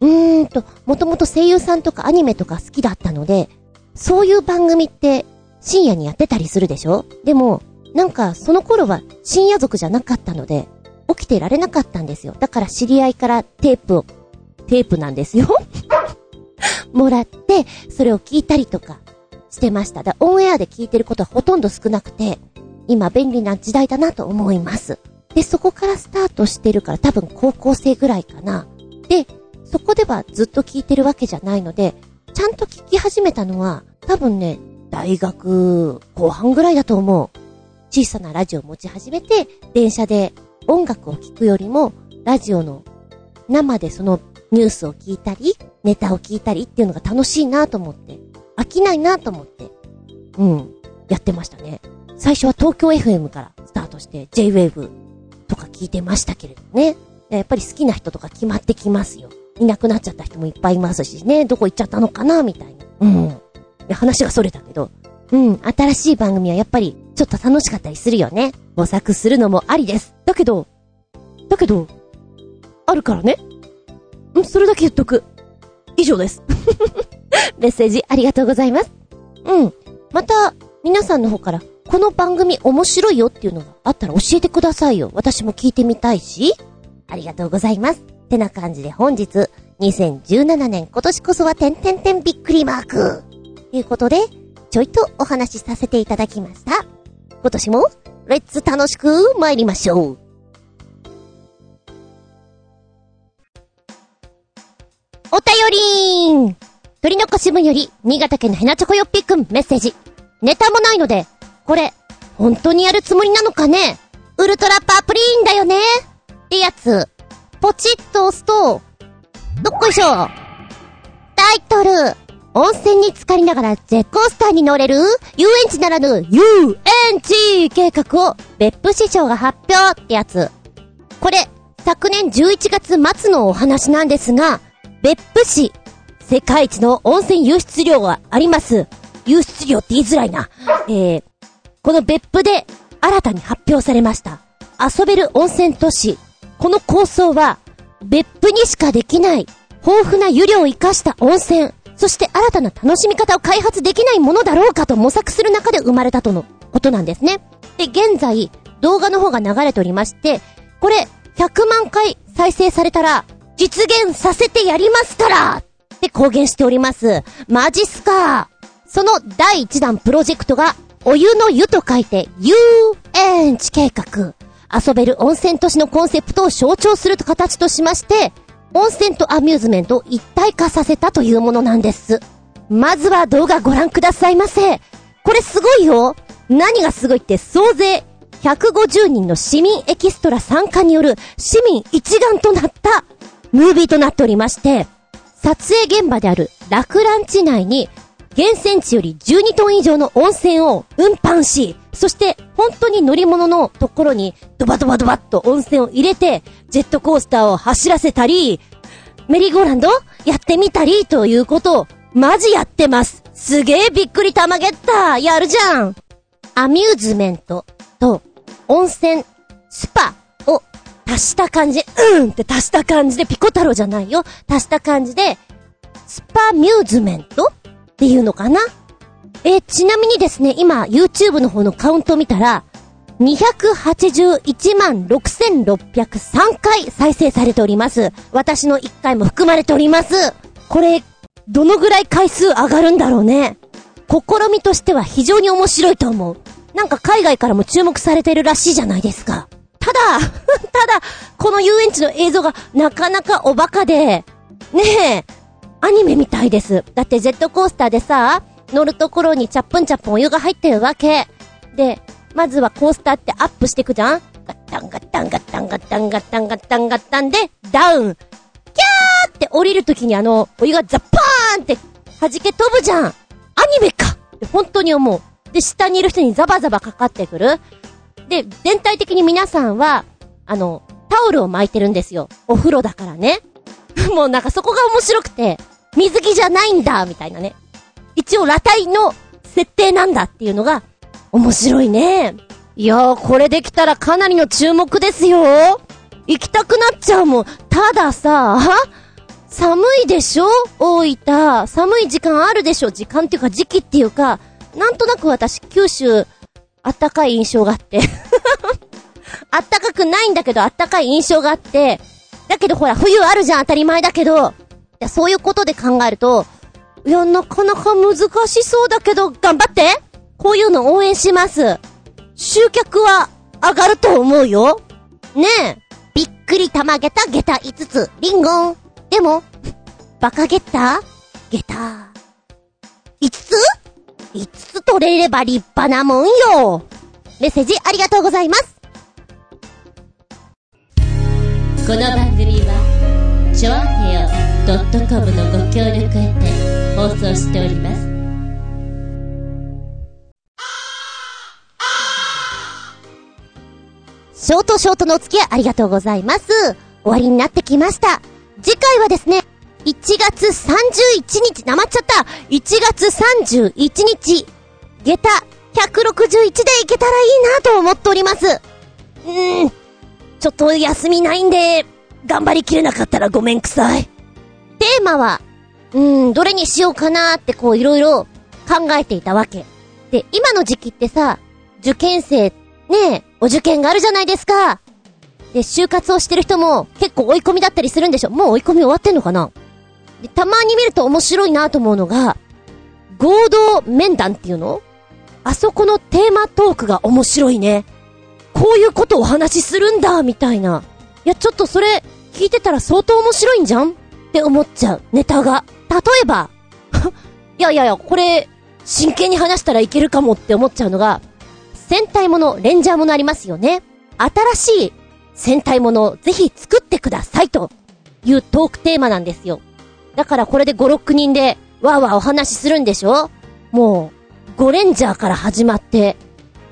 うーんと、もともと声優さんとかアニメとか好きだったので、そういう番組って深夜にやってたりするでしょ？でも、なんかその頃は深夜族じゃなかったので、起きてられなかったんですよ。だから知り合いからテープを、テープなんですよ もらって、それを聞いたりとかしてました。だオンエアで聞いてることはほとんど少なくて、今便利な時代だなと思います。で、そこからスタートしてるから多分高校生ぐらいかな。で、そこではずっと聞いてるわけじゃないので、ちゃんと聞き始めたのは、多分ね、大学後半ぐらいだと思う。小さなラジオを持ち始めて、電車で音楽を聴くよりも、ラジオの生でそのニュースを聞いたり、ネタを聞いたりっていうのが楽しいなと思って、飽きないなと思って、うん、やってましたね。最初は東京 FM からスタートして J-Wave とか聞いてましたけれどね。やっぱり好きな人とか決まってきますよ。いなくなっちゃった人もいっぱいいますしね、どこ行っちゃったのかな、みたいな。うん。いや話がそれたけど、うん、新しい番組はやっぱり、ちょっと楽しかったりするよね。模索するのもありです。だけど、だけど、あるからね。うん、それだけ言っとく。以上です。メッセージありがとうございます。うん。また、皆さんの方から、この番組面白いよっていうのがあったら教えてくださいよ。私も聞いてみたいし。ありがとうございます。てな感じで本日、2017年今年こそはてんてんてんびっくりマーク。ということで、ちょいとお話しさせていただきました。今年も、レッツ楽しく参りましょう。お便りーん鳥のこしぶより、新潟県のヘナチョコヨッピーくんメッセージ。ネタもないので、これ、本当にやるつもりなのかね？ウルトラパープリーンだよね？ってやつ。ポチッと押すと、どっこいしょタイトル温泉に浸かりながらジェッコースターに乗れる遊園地ならぬ遊園地計画を別府市長が発表ってやつ。これ、昨年11月末のお話なんですが、別府市、世界一の温泉輸出量があります。輸出量って言いづらいな。えー、この別府で新たに発表されました。遊べる温泉都市この構想は、別府にしかできない、豊富な湯量を活かした温泉、そして新たな楽しみ方を開発できないものだろうかと模索する中で生まれたとのことなんですね。で、現在、動画の方が流れておりまして、これ、100万回再生されたら、実現させてやりますからって公言しております。マジっすかその第1弾プロジェクトが、お湯の湯と書いて、遊園地計画。遊べる温泉都市のコンセプトを象徴する形としまして、温泉とアミューズメントを一体化させたというものなんです。まずは動画ご覧くださいませ。これすごいよ何がすごいって総勢150人の市民エキストラ参加による市民一丸となったムービーとなっておりまして、撮影現場である楽蘭地内に源泉地より12トン以上の温泉を運搬し、そして本当に乗り物のところにドバドバドバッと温泉を入れて、ジェットコースターを走らせたり、メリーゴーランドやってみたりということを、マジやってます。すげえびっくり玉ゲッターやるじゃんアミューズメントと温泉、スパを足した感じ、うんって足した感じで、ピコ太郎じゃないよ。足した感じで、スパミューズメントっていうのかな？え、ちなみにですね、今、YouTube の方のカウント見たら、281万6603回再生されております。私の1回も含まれております。これ、どのぐらい回数上がるんだろうね？試みとしては非常に面白いと思う。なんか海外からも注目されてるらしいじゃないですか。ただ、ただ、この遊園地の映像がなかなかおバカで、ねえ、アニメみたいです。だってジェットコースターでさ、乗るところにチャップンチャップンお湯が入ってるわけ。で、まずはコースターってアップしていくじゃんガッタンガッタンガッタンガッタンガッタンガッタンガッタンで、ダウン。キャーって降りるときにあの、お湯がザッパーンって弾け飛ぶじゃん。アニメかって本当に思う。で、下にいる人にザバザバかかってくる。で、全体的に皆さんは、あの、タオルを巻いてるんですよ。お風呂だからね。もうなんかそこが面白くて、水着じゃないんだみたいなね。一応裸体の設定なんだっていうのが、面白いね。いやー、これできたらかなりの注目ですよ。行きたくなっちゃうもん。たださ、寒いでしょ？大分。寒い時間あるでしょ？時間っていうか時期っていうか、なんとなく私、九州、あったかい印象があって。あったかくないんだけど、あったかい印象があって。だけどほら、冬あるじゃん、当たり前だけど。いや、そういうことで考えると、いや、なかなか難しそうだけど、頑張ってこういうの応援します。集客は上がると思うよ。ねえ。びっくり玉げた下駄5つ、リンゴン。でも、バカゲッター下駄。5つ ?5 つ取れれば立派なもんよ。メッセージありがとうございます。この番組はチョアヘオ .com のご協力へて放送しておりますショートショートのお付き合いありがとうございます。終わりになってきました。次回はですね、1月31日、なまっちゃった。1月31日、下駄161でいけたらいいなと思っております。うーん、ちょっと休みないんで、頑張りきれなかったらごめんくさい。テーマは、うーん、どれにしようかなーってこういろいろ考えていたわけ。で、今の時期ってさ、受験生、ねえ、お受験があるじゃないですか。で、就活をしてる人も結構追い込みだったりするんでしょもう追い込み終わってんのかなで、たまに見ると面白いなと思うのが、合同面談っていうの？あそこのテーマトークが面白いね。こういうことをお話しするんだ、みたいな。いや、ちょっとそれ、聞いてたら相当面白いんじゃんって思っちゃう、ネタが。例えば、い やいやいや、これ、真剣に話したらいけるかもって思っちゃうのが、戦隊もの、レンジャーものありますよね。新しい戦隊ものをぜひ作ってくださいというトークテーマなんですよ。だからこれで5、6人でわーわーお話しするんでしょもう、ゴレンジャーから始まって、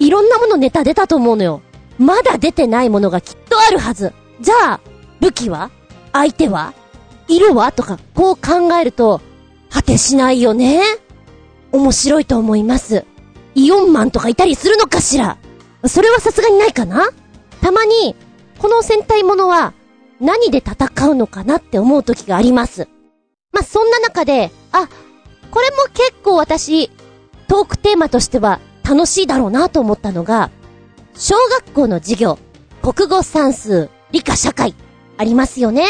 いろんなものネタ出たと思うのよ。まだ出てないものがきっとあるはず。じゃあ、武器は？相手は？色は？とか、こう考えると、果てしないよね？面白いと思います。イオンマンとかいたりするのかしら？それはさすがにないかな？たまに、この戦隊ものは何で戦うのかなって思う時があります。まあ、そんな中で、あ、これも結構私、トークテーマとしては楽しいだろうなと思ったのが、小学校の授業、国語算数、理科社会、ありますよね。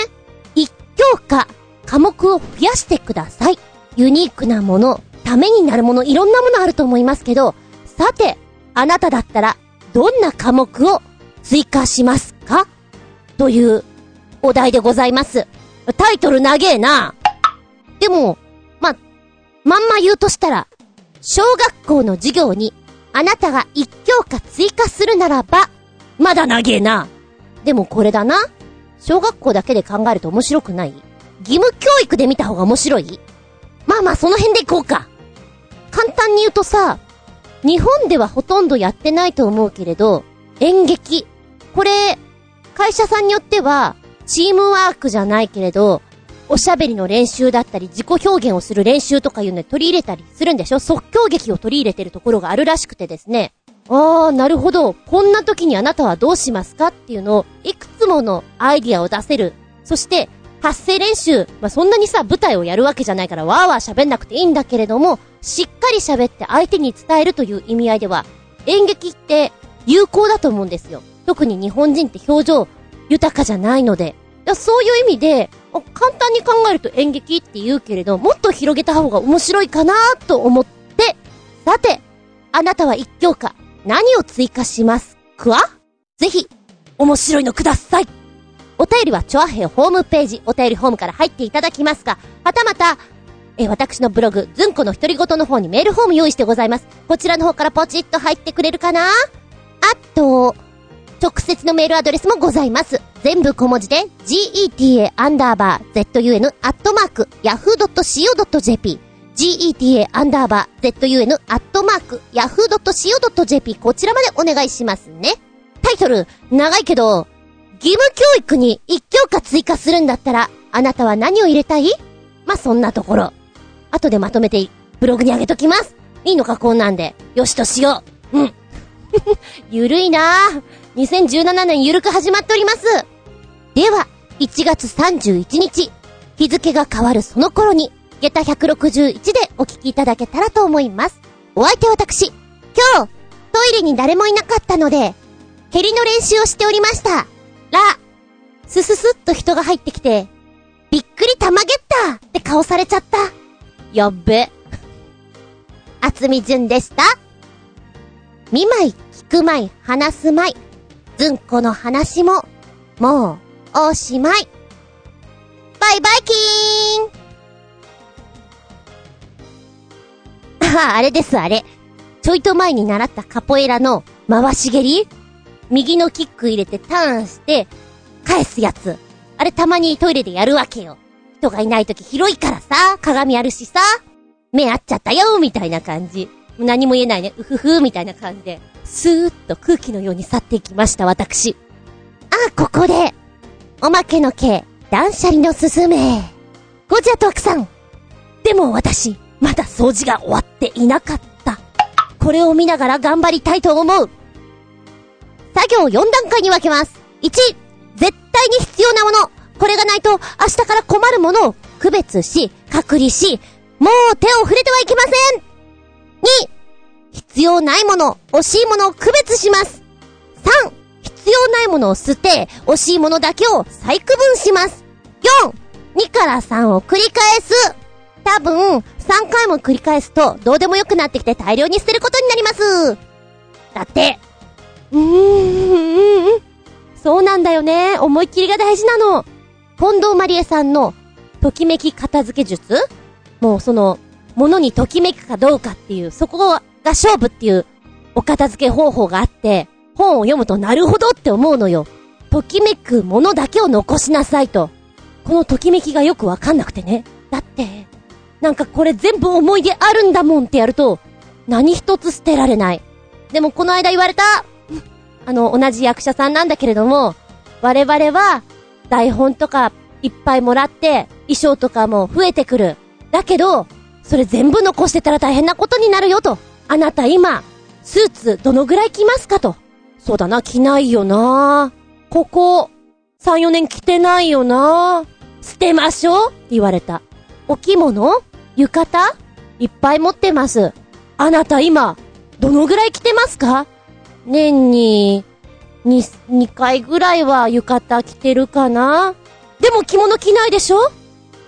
一教科、科目を増やしてください。ユニークなもの、ためになるもの、いろんなものあると思いますけど、さて、あなただったら、どんな科目を追加しますか？というお題でございます。タイトル長えな。でも、ま、まんま言うとしたら、小学校の授業に、あなたが一教科追加するならば、まだ長えな。でもこれだな。小学校だけで考えると面白くない義務教育で見た方が面白い？まあまあその辺でいこうか。簡単に言うとさ、日本ではほとんどやってないと思うけれど、演劇。これ、会社さんによっては、チームワークじゃないけれど、おしゃべりの練習だったり、自己表現をする練習とかいうので取り入れたりするんでしょ？即興劇を取り入れてるところがあるらしくてですね。あー、なるほど。こんな時にあなたはどうしますかっていうのを、いくつものアイディアを出せる。そして、発声練習、まあ、そんなにさ、舞台をやるわけじゃないから、わーわー喋んなくていいんだけれども、しっかり喋って相手に伝えるという意味合いでは、演劇って有効だと思うんですよ。特に日本人って表情豊かじゃないので。そういう意味で、簡単に考えると演劇って言うけれど、もっと広げた方が面白いかなと思って、さて、あなたは一教科、何を追加しますか？ぜひ、面白いのください。お便りは、チョアヘホームページ、お便りホームから入っていただきますが、はたまた、え、私のブログ、ズンコの独り言の方にメールフォーム用意してございます。こちらの方からポチッと入ってくれるかな？あと、直接のメールアドレスもございます。全部小文字で、geta アンダーバー zun アットマーク yahoo.co.jp geta アンダーバー zun アットマーク yahoo.co.jp こちらまでお願いしますね。タイトル、長いけど、義務教育に一教科追加するんだったら、あなたは何を入れたい？まあ、そんなところ。後でまとめて、ブログに上げときます。いいのか、こんなんで。よしとしよう。うん。ゆるいなぁ。2017年ゆるく始まっております。では、1月31日、日付が変わるその頃に、下駄161でお聞きいただけたらと思います。お相手は私、今日、トイレに誰もいなかったので、蹴りの練習をしておりました。ら、すすすっと人が入ってきて、びっくりたまげったって顔されちゃった。やっべ。あつみじゅんでした。見舞い、聞く舞い、話す舞い。ずんこの話も、もう、おしまい。バイバイキーンああ、れですあれ。ちょいと前に習ったカポエラの回し蹴り？右のキック入れてターンして、返すやつ。あれたまにトイレでやるわけよ。人がいないとき広いからさ、鏡あるしさ、目合っちゃったよ、みたいな感じ。何も言えないね、うふふ、みたいな感じで、スーッと空気のように去っていきました、私。あ、ここで、おまけの毛、断捨離のすすめ。ゴジャトワクさん。でも私、まだ掃除が終わっていなかった。これを見ながら頑張りたいと思う。作業4段階に分けます。1、絶対に必要なもの。これがないと明日から困るものを区別し、隔離し、もう手を触れてはいけません !2、必要ないもの、惜しいものを区別します。3、必要ないものを捨て、惜しいものだけを再区分します。4、2から3を繰り返す。多分、3回も繰り返すと、どうでもよくなってきて大量に捨てることになります。だって、うーん、そうなんだよね。思いっきりが大事なの。近藤まりえさんの、ときめき片付け術？もうその、ものにときめくかどうかっていう、そこが勝負っていう、お片付け方法があって、本を読むとなるほどって思うのよ。ときめくものだけを残しなさいと。このときめきがよくわかんなくてね。だって、なんかこれ全部思い出あるんだもんってやると、何一つ捨てられない。でもこの間言われた あの、同じ役者さんなんだけれども、我々は、台本とかいっぱいもらって、衣装とかも増えてくる。だけど、それ全部残してたら大変なことになるよと。あなた今、スーツどのぐらい着ますかと。そうだな、着ないよな。ここ、3、4年着てないよな。捨てましょうって言われた。お着物浴衣いっぱい持ってます。あなた今、どのぐらい着てますか？年に、に、2回ぐらいは浴衣着てるかなでも着物着ないでしょ？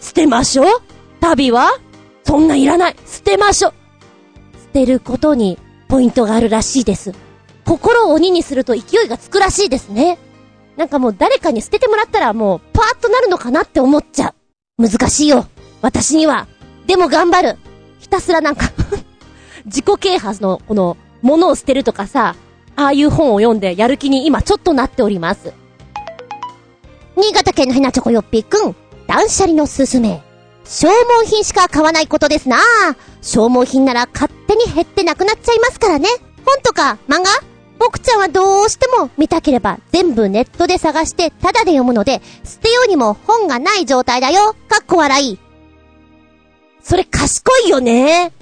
捨てましょう旅はそんないらない捨てましょ捨てることにポイントがあるらしいです。心を鬼にすると勢いがつくらしいですね。なんかもう誰かに捨ててもらったらもうパーッとなるのかなって思っちゃう。難しいよ。私には。でも頑張る。ひたすらなんか 自己啓発のこの、物を捨てるとかさ、ああいう本を読んでやる気に今ちょっとなっております。新潟県のひなチョコよっぴーくん、断捨離のすすめ。消耗品しか買わないことですな消耗品なら勝手に減ってなくなっちゃいますからね。本とか？漫画？僕ちゃんはどうしても見たければ全部ネットで探してタダで読むので、捨てようにも本がない状態だよ。かっこ笑い。それ賢いよね。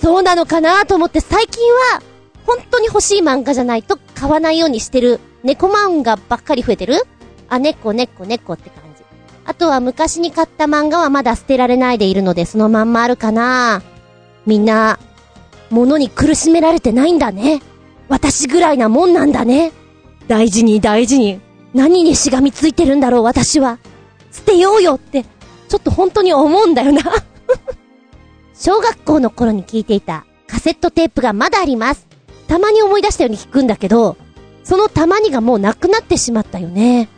そうなのかなと思って最近は本当に欲しい漫画じゃないと買わないようにしてる猫漫画ばっかり増えてるあ、猫猫猫って感。あとは昔に買った漫画はまだ捨てられないでいるのでそのまんまあるかな。みんな、物に苦しめられてないんだね。私ぐらいなもんなんだね。大事に大事に。何にしがみついてるんだろう私は。捨てようよって、ちょっと本当に思うんだよな。小学校の頃に聞いていたカセットテープがまだあります。たまに思い出したように聞くんだけど、そのたまにがもうなくなってしまったよね。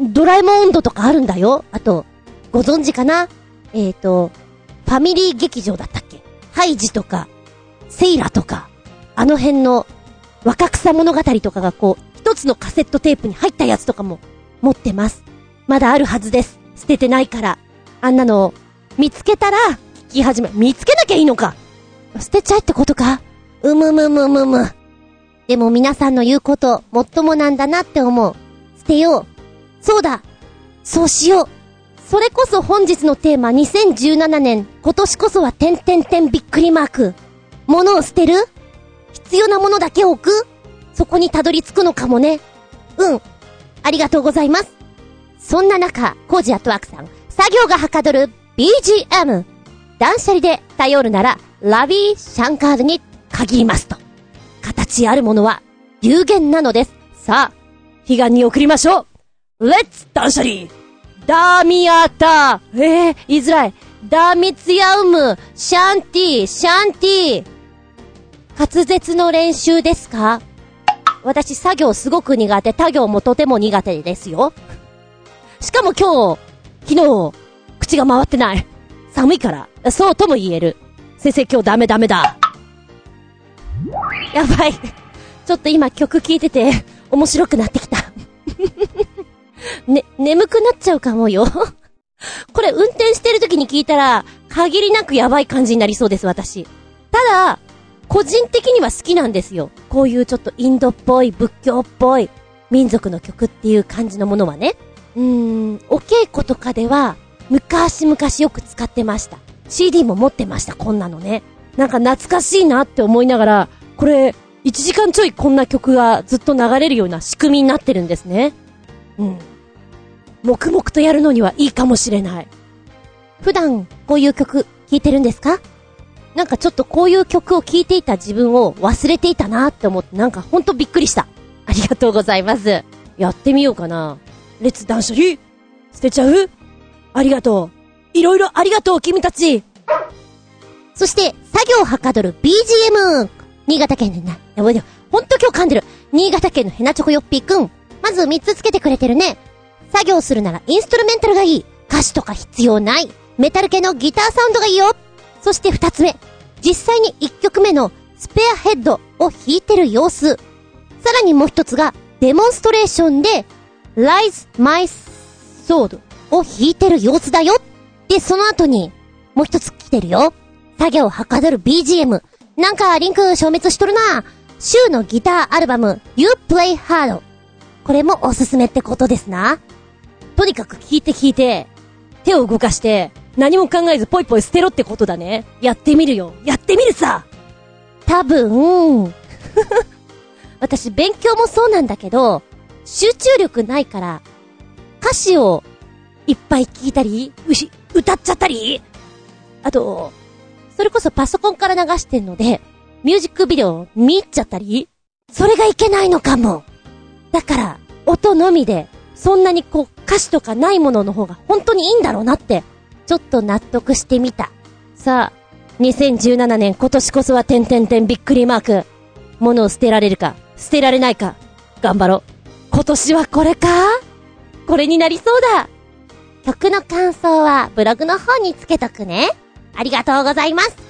ドラえもん温度とかあるんだよ。あと、ご存知かな？えっ、ー、と、ファミリー劇場だったっけ？ハイジとか、セイラとか、あの辺の若草物語とかがこう、一つのカセットテープに入ったやつとかも持ってます。まだあるはずです。捨ててないから。あんなの、見つけたら、聞き始め、見つけなきゃいいのか捨てちゃえってことか？うむむむむむ。でも皆さんの言うこと、もっともなんだなって思う。捨てよう。そうだそうしようそれこそ本日のテーマ2017年、今年こそは点々点びっくりマーク。物を捨てる？必要なものだけ置く？そこにたどり着くのかもね。うん。ありがとうございます。そんな中、コージアットワークさん、作業がはかどる BGM。断捨離で頼るなら、ラビーシャンカードに限りますと。形あるものは有限なのです。さあ、悲願に送りましょうレッツ断捨離ダーミアターえー、言いづらい。ダーミツヤウム、シャンティ、シャンティ。滑舌の練習ですか?私作業すごく苦手、他行もとても苦手ですよ。しかも今日、昨日、口が回ってない。寒いから、そうとも言える。先生今日ダメダメだ。やばい。ちょっと今曲聴いてて、面白くなってきた。ね、眠くなっちゃうかもよ。これ運転してる時に聞いたら、限りなくやばい感じになりそうです、私。ただ、個人的には好きなんですよ。こういうちょっとインドっぽい、仏教っぽい、民族の曲っていう感じのものはね。うーん、お稽古とかでは、昔々よく使ってました。CD も持ってました、こんなのね。なんか懐かしいなって思いながら、これ、1時間ちょいこんな曲がずっと流れるような仕組みになってるんですね。うん。黙々とやるのにはいいかもしれない。普段、こういう曲、聴いてるんですか？なんかちょっとこういう曲を聴いていた自分を忘れていたなって思ってなんかほんとびっくりした。ありがとうございます。やってみようかな。列断捨離捨てちゃう？ありがとう。いろいろありがとう、君たち。そして、作業はかどる BGM。新潟県でな、やばいよ。ほんと今日噛んでる。新潟県のヘナチョコヨッピーくん。まず3つつけてくれてるね。作業するならインストルメンタルがいい。歌詞とか必要ない。メタル系のギターサウンドがいいよ。そして2つ目。実際に1曲目のスペアヘッドを弾いてる様子。さらにもう一つが、デモンストレーションで、Rise My Sword を弾いてる様子だよ。で、その後に、もう一つ来てるよ。作業をはかどる BGM。なんかリンク消滅しとるな。週のギターアルバム You Play Hard。これもおすすめってことですな。とにかく聞いて聞いて、手を動かして、何も考えずポイポイ捨てろってことだね。やってみるよ。やってみるさ多分、私勉強もそうなんだけど、集中力ないから、歌詞をいっぱい聞いたり、うし、歌っちゃったり、あと、それこそパソコンから流してんので、ミュージックビデオ見入っちゃったり、それがいけないのかも。だから、音のみで、そんなにこう、歌詞とかないものの方が本当にいいんだろうなってちょっと納得してみた。さあ、2017年今年こそは点々点びっくりマーク。物を捨てられるか、捨てられないか。頑張ろう。今年はこれか？これになりそうだ。曲の感想はブログの方につけとくね。ありがとうございます。